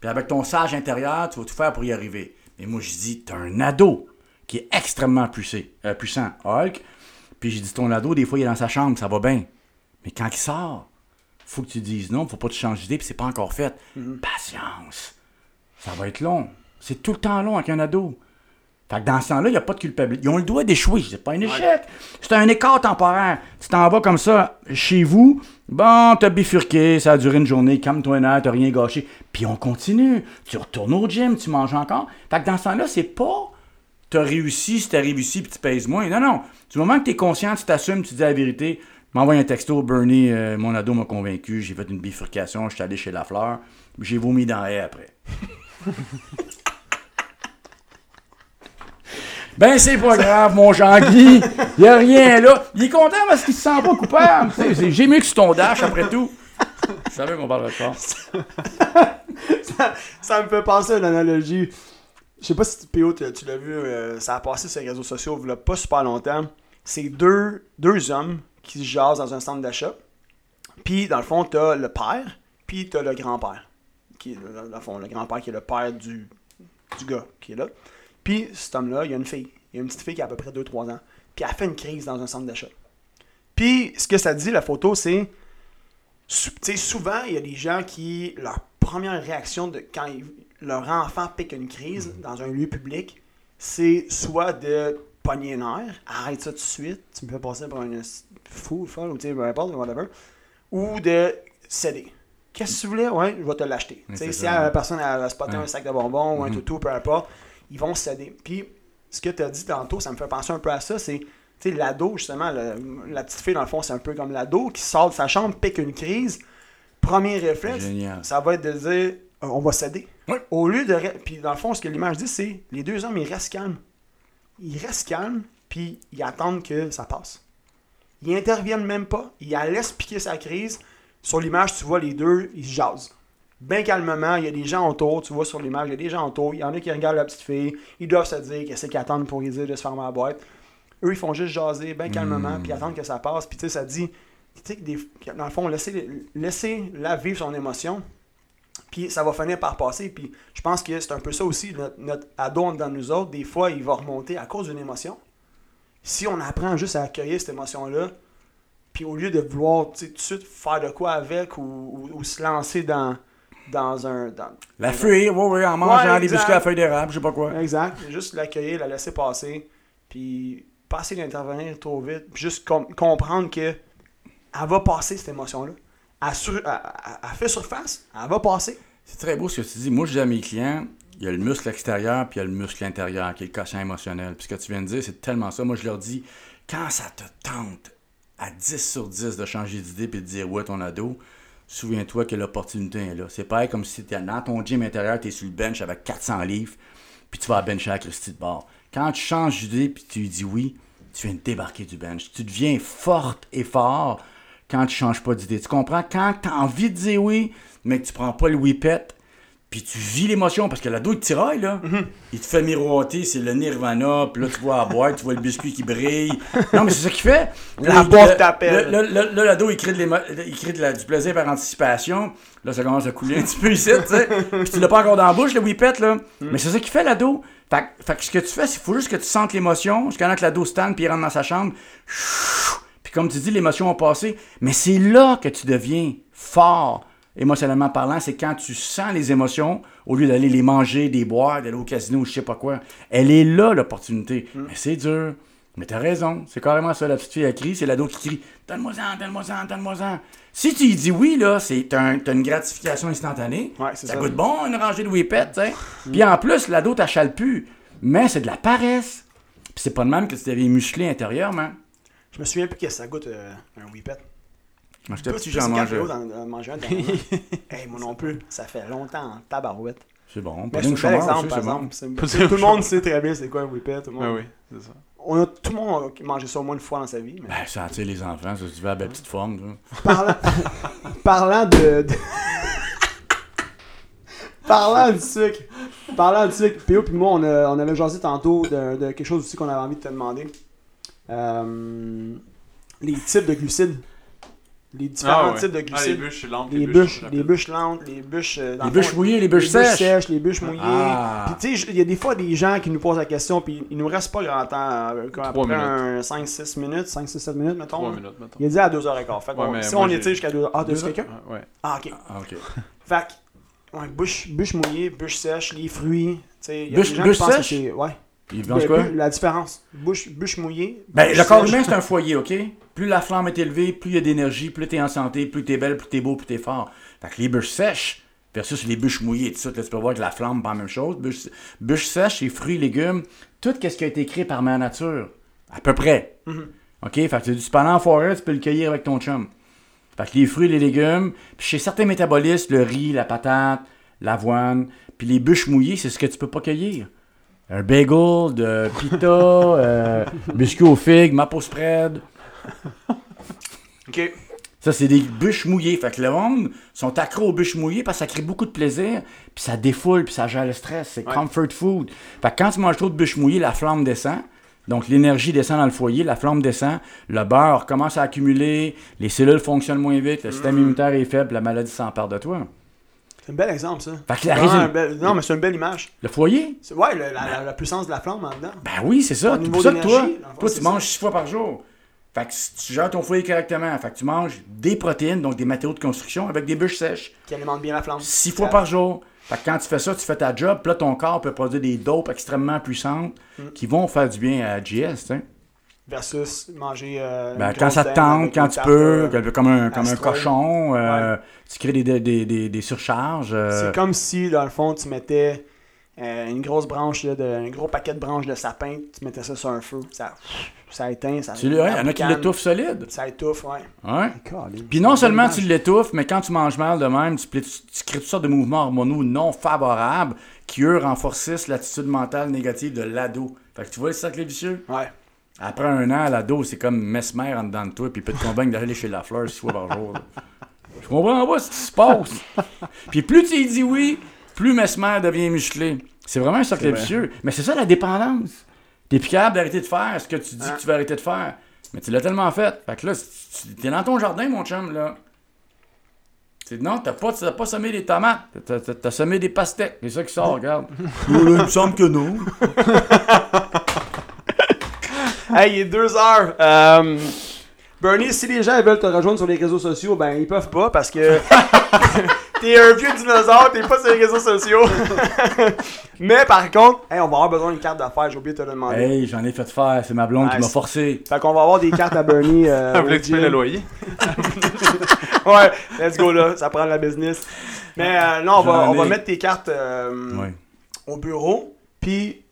Speaker 3: Puis avec ton sage intérieur, tu vas tout faire pour y arriver. Mais moi, je dis, t'as un ado qui est extrêmement poussé, euh, puissant, Hulk. Puis j'ai dit, ton ado, des fois, il est dans sa chambre, ça va bien. Mais quand il sort, faut que tu dises non, faut pas que tu changes d'idée, puis c'est pas encore fait. Patience. Ça va être long. C'est tout le temps long avec un ado. Fait que dans ce temps-là, il n'y a pas de culpabilité. Ils ont le droit d'échouer. C'est pas un échec. C'est un écart temporaire. Tu t'en vas comme ça chez vous. Bon, t'as bifurqué, ça a duré une journée, calme-toi un t'as rien gâché. Puis on continue. Tu retournes au gym, tu manges encore. Fait que dans ce temps-là, c'est pas t'as réussi si t'as réussi puis tu pèses moins. Non, non. Du moment que t'es conscient, tu t'assumes, tu dis la vérité. M'envoie un texto, Bernie, euh, mon ado m'a convaincu, j'ai fait une bifurcation, je suis allé chez La Fleur, j'ai vomi dans la haie après. Ben, c'est pas grave, mon Jean-Guy. Il a rien là. Il est content parce qu'il se sent pas coupable. J'ai mieux que ton dash après tout. Je savais qu'on parlerait de ça.
Speaker 2: ça, ça me fait penser à une analogie. Je sais pas si PO, tu l'as vu, euh, ça a passé sur les réseaux sociaux il y a pas super longtemps. C'est deux, deux hommes qui se jasent dans un centre d'achat. Puis, dans le fond, t'as le père, puis t'as le grand-père. Qui dans le fond, le grand-père qui est le père du, du gars qui est là. Puis, cet homme-là, il y a une fille. Il y a une petite fille qui a à peu près 2-3 ans. Puis, elle fait une crise dans un centre d'achat. Puis, ce que ça dit, la photo, c'est tu sais, souvent, il y a des gens qui, leur première réaction de quand ils- leur enfant pique une crise dans un lieu public, c'est soit de pogner un air, arrête ça tout de suite, tu me fais passer pour un fou, folle, ou tu sais, whatever, ou de céder. Qu'est-ce que tu voulais? Ouais, je vais te l'acheter.
Speaker 3: Oui,
Speaker 2: Tu sais,
Speaker 3: c'est
Speaker 2: si la personne a spoté
Speaker 3: Ouais.
Speaker 2: un sac de bonbons ou un
Speaker 3: Mhm.
Speaker 2: toutou, peu importe, ils vont céder. Puis, ce que tu as dit tantôt, ça me fait penser un peu à ça, c'est tu sais, l'ado, justement, le- la petite fille, dans le fond, c'est un peu comme l'ado qui sort de sa chambre, pique une crise. Premier réflexe,
Speaker 3: Génial.
Speaker 2: ça va être de dire on va céder. Au lieu de. Puis dans le fond, ce que l'image dit, c'est les deux hommes, ils restent calmes. Ils restent calmes, puis ils attendent que ça passe. Ils interviennent même pas. Ils la laissent piquer sa crise. Sur l'image, tu vois les deux, ils se jasent. Bien calmement, il y a des gens autour, tu vois sur l'image, il y a des gens autour. Il y en a qui regardent la petite fille. Ils doivent se dire qu'est-ce qu'ils attendent pour lui dire de se fermer la boîte. Eux, ils font juste jaser bien calmement,
Speaker 3: Mm.
Speaker 2: puis attendre que ça passe. Puis tu sais, ça dit, tu sais, des- dans le fond, laisser, laisser la vivre son émotion, puis ça va finir par passer. Puis je pense que c'est un peu ça aussi, notre, notre ado dans nous autres, des fois, il va remonter à cause d'une émotion. Si on apprend juste à accueillir cette émotion-là, puis au lieu de vouloir tout de suite faire de quoi avec ou, ou- ou se lancer dans, dans un. Dans,
Speaker 3: La fuir, oui, oui, en mangeant
Speaker 2: Ouais,
Speaker 3: des biscuits à la feuille d'érable, je sais pas quoi.
Speaker 2: Exact. Juste l'accueillir, la laisser passer, puis pas essayer d'intervenir trop vite, puis juste com- comprendre que elle va passer cette émotion-là. Elle, sur- fait surface, elle va passer.
Speaker 3: C'est très beau ce que tu dis. Moi, je dis à mes clients, il y a le muscle extérieur puis il y a le muscle intérieur qui est le quotient émotionnel. Puis ce que tu viens de dire, c'est tellement ça. Moi, je leur dis, quand ça te tente à 10 sur 10 de changer d'idée puis de dire ouais ton ado, souviens-toi que l'opportunité est là. C'est pareil comme si es dans ton gym intérieur, tu es sur le bench avec 400 livres, puis tu vas à bencher à Christy de bord. Quand tu changes d'idée puis tu lui dis oui, tu viens de débarquer du bench. Tu deviens forte et fort quand tu changes pas d'idée. Tu comprends? Quand tu as envie de dire oui, mais que tu prends pas le whippet, puis tu vis l'émotion, parce que l'ado, il te tiraille, là. Il te fait miroiter, c'est le nirvana, puis là, tu vois la boîte, tu vois le biscuit qui brille. Non, mais c'est ça qu'il fait.
Speaker 2: La
Speaker 3: Là,
Speaker 2: boîte
Speaker 3: le-
Speaker 2: t'appelle.
Speaker 3: le- le- le- Là, l'ado, il crée, de l'émo- il crée de la- du plaisir par anticipation. Là, ça commence à couler un petit peu ici, tu sais. Puis tu l'as pas encore dans la bouche, le whippet, là. Mais c'est ça qu'il fait, l'ado. Fait, que- fait que ce que tu fais, c'est qu'il faut juste que tu sentes l'émotion, jusqu'à temps que l'ado stand, puis il rentre dans sa chambre. Puis comme tu dis, l'émotion a passé. Mais c'est là que tu deviens fort, émotionnellement parlant. C'est quand tu sens les émotions, au lieu d'aller les manger, des boire, d'aller au casino, je sais pas quoi. Elle est là, l'opportunité. Mais c'est dur. Mais t'as raison. C'est carrément ça. La petite fille, elle crie. C'est l'ado qui crie Donne-moi-en, donne-moi-en, donne-moi-en. Si tu y dis oui, là, c'est t'as un- t'as une gratification instantanée.
Speaker 2: Ouais,
Speaker 3: ça
Speaker 2: ça.
Speaker 3: goûte bon, une rangée de whippets, tu sais. Puis en plus, l'ado t'achale plus. Mais c'est de la paresse. Puis c'est pas de même que tu deviens musclé intérieurement.
Speaker 2: Je me souviens plus que ça goûte euh, un whippet.
Speaker 3: Moi, j'étais petit, j'en mangeais.
Speaker 2: Manger un hey, moi non plus. Ça fait longtemps en tabarouette.
Speaker 3: C'est bon.
Speaker 2: Mais c'est un bel exemple, par
Speaker 3: c'est bon.
Speaker 2: exemple. C'est- Tout le monde sait très bien c'est quoi un whippet. Tout le
Speaker 1: Ah
Speaker 2: monde.
Speaker 1: oui, c'est ça.
Speaker 2: On a, tout le monde a mangé ça au moins une fois dans sa vie. mais-
Speaker 3: Ben, ça attire les enfants, ça, tu vas à belle petite forme. ça.
Speaker 2: Parlant, parlant de, de- Parlant du sucre. Parlant du sucre. P.O. puis moi, on, a- on avait jasé tantôt de, de quelque chose aussi qu'on avait envie de te demander. Euh, les types de glucides. Les différents
Speaker 1: Ah ouais.
Speaker 2: types de
Speaker 1: Ah, les
Speaker 2: glucides.
Speaker 1: bûches lentes,
Speaker 2: les, bûches, les bûches lentes, les bûches. euh, dans
Speaker 3: Les
Speaker 2: le
Speaker 3: bûches
Speaker 2: fond,
Speaker 3: mouillées, les bûches sèches.
Speaker 2: les bûches mouillées.
Speaker 3: Ah.
Speaker 2: Puis tu sais, il y a des fois des gens qui nous posent la question, puis il nous reste pas grand temps. euh, comme
Speaker 1: Trois
Speaker 2: après
Speaker 1: minutes.
Speaker 2: un 5-6 minutes, 5-6-7 minutes, mettons.
Speaker 1: 3 minutes, mettons.
Speaker 2: Il a dit à 2h15. Fait
Speaker 1: Ouais, mais
Speaker 2: si on était jusqu'à 2h. Ah, t'as quelqu'un?
Speaker 1: Ah, ouais.
Speaker 2: Ah, ok.
Speaker 3: Ah, ok.
Speaker 2: Fait que, ouais, bûche, bûche mouillée, bûche sèche, les fruits. Tu sais, il y a
Speaker 3: Bûche-
Speaker 2: des gens
Speaker 3: bûche
Speaker 2: qui pensent que
Speaker 3: sèche?
Speaker 2: c'est. Ouais.
Speaker 3: Il pense quoi?
Speaker 2: Ben, La différence. Bouche, bouche mouillée.
Speaker 3: Ben, le corps humain, c'est un foyer, OK? Plus la flamme est élevée, plus il y a d'énergie, plus t'es en santé, plus t'es belle, plus t'es beau, plus t'es fort. Fait que les bûches sèches versus les bûches mouillées, tout ça, là, tu peux voir que la flamme, pas la même chose. Bûches, bûches sèches, les fruits, légumes, tout ce qui a été créé par ma nature. À peu près. OK? Fait que tu aller en forêt, tu peux le cueillir avec ton chum. Fait que les fruits, les légumes, puis chez certains métabolistes, le riz, la patate, l'avoine, puis les bûches mouillées, c'est ce que tu peux pas cueillir. Un bagel de pita, euh, biscuit aux figues, maple spread.
Speaker 2: Ok.
Speaker 3: Ça, c'est des bûches mouillées. Fait que le monde sont accros aux bûches mouillées parce que ça crée beaucoup de plaisir, puis ça défoule, puis ça gère le stress. C'est
Speaker 2: Ouais.
Speaker 3: comfort food. Fait que quand tu manges trop de bûches mouillées, la flamme descend. Donc, l'énergie descend dans le foyer, la flamme descend, le beurre commence à accumuler, les cellules fonctionnent moins vite, le système immunitaire est faible, la maladie s'empare de toi.
Speaker 2: C'est un bel exemple, ça.
Speaker 3: Fait que la
Speaker 2: Vraiment
Speaker 3: raison-
Speaker 2: un bel- Non, mais c'est une belle image.
Speaker 3: Le foyer?
Speaker 2: Ouais, le- la, la- la puissance de la flamme en dedans.
Speaker 3: Ben oui, c'est ça. C'est pour ça que toi, toi tu manges six fois par jour. Fait que si tu gères ton foyer correctement, fait que tu manges des protéines, donc des matériaux de construction avec des bûches sèches,
Speaker 2: Qui alimente bien la flamme.
Speaker 3: six fois par jour. Fait que quand tu fais ça, tu fais ta job, puis là ton corps peut produire des dopes extrêmement puissantes
Speaker 2: Mm.
Speaker 3: qui vont faire du bien à JS, tu sais.
Speaker 2: Versus manger. euh,
Speaker 3: Ben, quand ça te tente, quand tu peux, comme un, comme un cochon, euh, tu crées des, des, des, des- des surcharges. euh,
Speaker 2: C'est comme si, dans le fond, tu mettais euh, une grosse branche, là, de, un gros paquet de branches de sapin, tu mettais ça sur un feu, ça, ça éteint, ça.
Speaker 3: tu ouais, il y en a qui l'étouffent solide.
Speaker 2: Ça étouffe, ouais.
Speaker 3: Ouais.
Speaker 2: Puis
Speaker 3: non seulement tu l'étouffes, mais quand tu manges mal de même, tu, plais- tu- tu crées toutes sortes de mouvements hormonaux non favorables qui, eux, renforcissent l'attitude mentale négative de l'ado. Fait que tu vois le cercle vicieux?
Speaker 2: Ouais.
Speaker 3: Après un an, l'ado, c'est comme mesmer en dedans de toi, puis il peut te convaincre d'aller chez la fleur six fois par jour. là. Je comprends pas ce qui se passe. puis plus tu y dis oui, plus mesmer devient musclé. C'est vraiment un cercle vicieux. Mais c'est ça la dépendance. T'es plus capable d'arrêter de faire ce que tu dis
Speaker 2: Hein?
Speaker 3: que tu vas arrêter de faire. Mais tu l'as tellement fait. Fait que là, tu- t'es dans ton jardin, mon chum, là. Non, t'as pas, t'as pas semé des tomates. T'as, t'as semé des pastèques. C'est ça qui sort, regarde. Oh, là, il me semble que non.
Speaker 2: Hey, il est 2 heures. Euh, Bernie, si les gens veulent te rejoindre sur les réseaux sociaux, ben ils peuvent pas parce que t'es un vieux dinosaure, t'es pas sur les réseaux sociaux. Mais par contre, hey, on va avoir besoin d'une carte d'affaires, j'ai oublié de te le demander.
Speaker 3: Hey, j'en ai fait faire. C'est ma blonde qui m'a forcé.
Speaker 2: Fait qu'on va avoir des cartes à Bernie. Euh,
Speaker 1: voulez que tu le loyer?
Speaker 2: Ouais, let's go là, ça prend de la business. Mais euh, non, on va, on va mettre tes cartes euh, au bureau. Puis,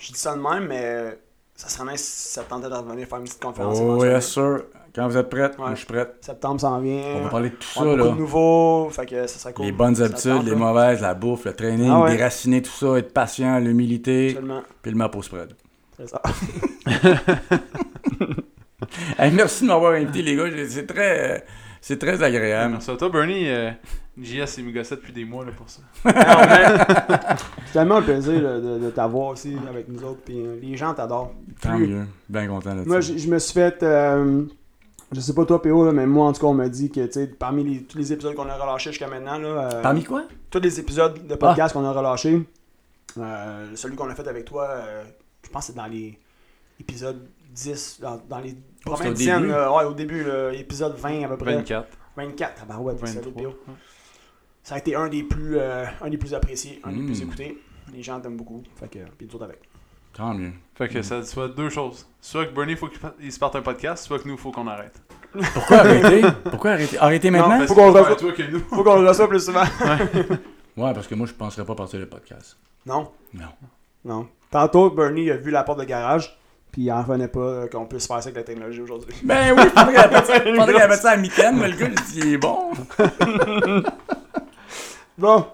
Speaker 2: je dis ça de même, mais ça serait nice si ça te tentait de revenir faire une petite conférence.
Speaker 3: Oh, yes, sir. Quand vous êtes prête, moi je suis prête.
Speaker 2: Septembre s'en vient.
Speaker 3: On va parler de tout
Speaker 2: On
Speaker 3: ça,
Speaker 2: a
Speaker 3: là.
Speaker 2: de nouveaux, fait que ça serait cool.
Speaker 3: Les bonnes habitudes,
Speaker 2: tente,
Speaker 3: les
Speaker 2: là?
Speaker 3: mauvaises, la bouffe, le training,
Speaker 2: Ah ouais.
Speaker 3: déraciner tout ça, être patient, l'humilité,
Speaker 2: Absolument,
Speaker 3: puis le map au spread.
Speaker 2: c'est ça.
Speaker 3: Hey, merci de m'avoir invité, les gars. C'est très, euh, c'est très agréable.
Speaker 1: Merci à toi, Bernie. Euh, JS, il me gossait depuis des mois là, pour ça.
Speaker 2: Mais, C'est tellement un plaisir là, de, de t'avoir aussi avec nous autres. Puis euh, les gens t'adorent.
Speaker 3: Tant
Speaker 2: Plus-
Speaker 3: mieux. Bien content de
Speaker 2: Moi,
Speaker 3: ça.
Speaker 2: je je me suis fait. euh, je sais pas toi, PO, là, mais moi, en tout cas, on m'a dit que, tu sais, parmi les- tous les épisodes qu'on a relâchés jusqu'à maintenant, là, euh,
Speaker 3: Parmi quoi?
Speaker 2: tous les épisodes de podcast qu'on a relâchés, euh, celui qu'on a fait avec toi, euh, je pense que c'est dans les épisodes 10, dans, dans les
Speaker 3: Oh,
Speaker 2: premières
Speaker 3: c'est au
Speaker 2: dizaines,
Speaker 3: début?
Speaker 2: là, ouais, au début, là, épisode 20 à peu près.
Speaker 1: 24,
Speaker 2: 24, ah bah ouais, c'est ça,
Speaker 1: 23.
Speaker 2: Ça a été un des plus, euh, un des plus appréciés, un des plus écoutés. Les gens t'aiment beaucoup, fait que, puis nous avec.
Speaker 3: Tant mieux.
Speaker 1: Fait que ça soit deux choses. Soit que Bernie, faut qu'il il se parte un podcast, soit que nous, faut qu'on arrête.
Speaker 3: Pourquoi arrêter? Pourquoi arrêter? Arrêter maintenant?
Speaker 1: Parce
Speaker 2: faut qu'on
Speaker 1: que
Speaker 2: reçoive-
Speaker 1: toi que nous.
Speaker 2: Faut qu'on le reçoive plus souvent.
Speaker 3: Ouais, parce que moi, je penserais pas partir le podcast.
Speaker 2: Non.
Speaker 3: Non.
Speaker 2: Non. Tantôt, Bernie a vu la porte de garage, puis il en revenait pas euh, qu'on puisse faire ça avec la technologie aujourd'hui.
Speaker 3: Ben oui, faudrait qu'elle mette ça- à mi-temps, mais le gars, il dit, il est bon.
Speaker 2: Bon,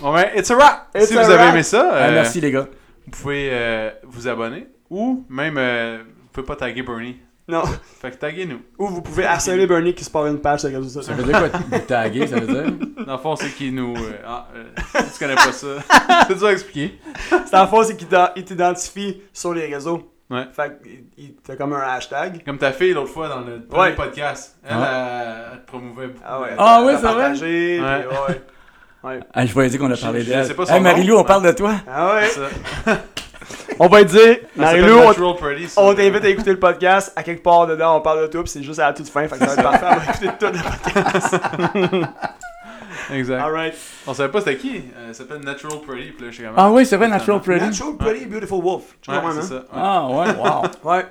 Speaker 1: Bon ben, it's a wrap!
Speaker 2: It's
Speaker 1: si
Speaker 2: a
Speaker 1: vous avez aimé ça,
Speaker 3: Ah,
Speaker 1: euh,
Speaker 3: merci, les gars.
Speaker 1: vous pouvez euh, vous abonner ou même, euh, vous pouvez pas taguer Bernie.
Speaker 2: non.
Speaker 1: Fait que taguez-nous.
Speaker 2: Ou vous pouvez harceler Bernie qui se part une page sur les réseaux
Speaker 3: Ça
Speaker 2: sociaux.
Speaker 3: veut dire quoi? Vous taguer, ça veut dire?
Speaker 1: Dans le fond, c'est qui nous. euh, ah, euh, si tu connais pas ça, c'est dur à expliquer.
Speaker 2: C'est en fond, c'est qu'il t'a- il t'identifie sur les réseaux.
Speaker 1: Ouais.
Speaker 2: Fait qu'il il- t'as comme un hashtag.
Speaker 1: Comme ta fille l'autre fois dans le premier
Speaker 2: Ouais.
Speaker 1: podcast. Elle,
Speaker 3: Ouais.
Speaker 1: elle, elle te promouvait beaucoup.
Speaker 2: Ah ouais.
Speaker 3: Ah ouais, c'est vrai?
Speaker 2: puis
Speaker 1: Ouais.
Speaker 2: ouais. Ouais.
Speaker 3: Ah, je voyais dire qu'on a parlé d'elle. Hey, Marie-Lou,
Speaker 1: nom,
Speaker 3: on parle de toi?
Speaker 2: Ah ouais.
Speaker 1: Ça.
Speaker 2: On va te dire,
Speaker 1: s'appelle
Speaker 2: on,
Speaker 1: Natural Pretty, ça.
Speaker 2: on t'invite à écouter le podcast. À quelque part dedans, on parle de tout, puis c'est juste à la toute fin. Fait que ça va être parfait. On va écouter tout le podcast.
Speaker 1: Exact.
Speaker 2: Alright.
Speaker 1: On savait pas c'était qui. Euh, elle s'appelle Natural Pretty. Puis là, je.
Speaker 3: Ah oui, c'est vrai, Natural Pretty.
Speaker 2: Natural Pretty Beautiful Wolf. Tu
Speaker 1: Ouais, c'est
Speaker 2: hein?
Speaker 1: ça. ouais.
Speaker 3: Ah ouais, wow.
Speaker 2: Ouais.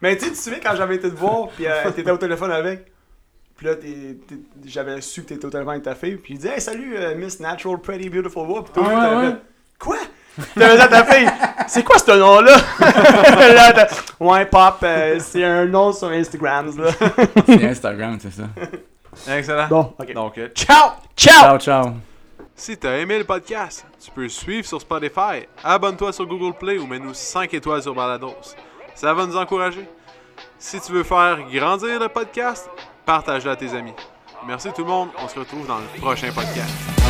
Speaker 2: Mais tu sais, tu te souviens quand j'avais été te voir, puis euh, t'étais au téléphone avec? Puis là, j'avais su que t'étais téléphone avec ta fille. Puis il dit Hey, salut, euh, Miss Natural Pretty Beautiful Wolf. Puis toi,
Speaker 3: Ah, ouais,
Speaker 2: Quoi? T'avais dit à ta fille C'est quoi ce nom-là? Là, Ouais, Pop, euh, c'est un nom sur Instagram. Là.
Speaker 3: C'est Instagram, c'est ça.
Speaker 1: Excellent.
Speaker 2: Bon, ok.
Speaker 1: Donc, euh,
Speaker 2: Ciao Ciao
Speaker 3: Ciao, ciao.
Speaker 1: Si t'as aimé le podcast, tu peux le suivre sur Spotify, abonne-toi sur Google Play ou mets-nous 5 étoiles sur Balados. Ça va nous encourager. Si tu veux faire grandir le podcast, partage-le à tes amis. Merci tout le monde, on se retrouve dans le prochain podcast.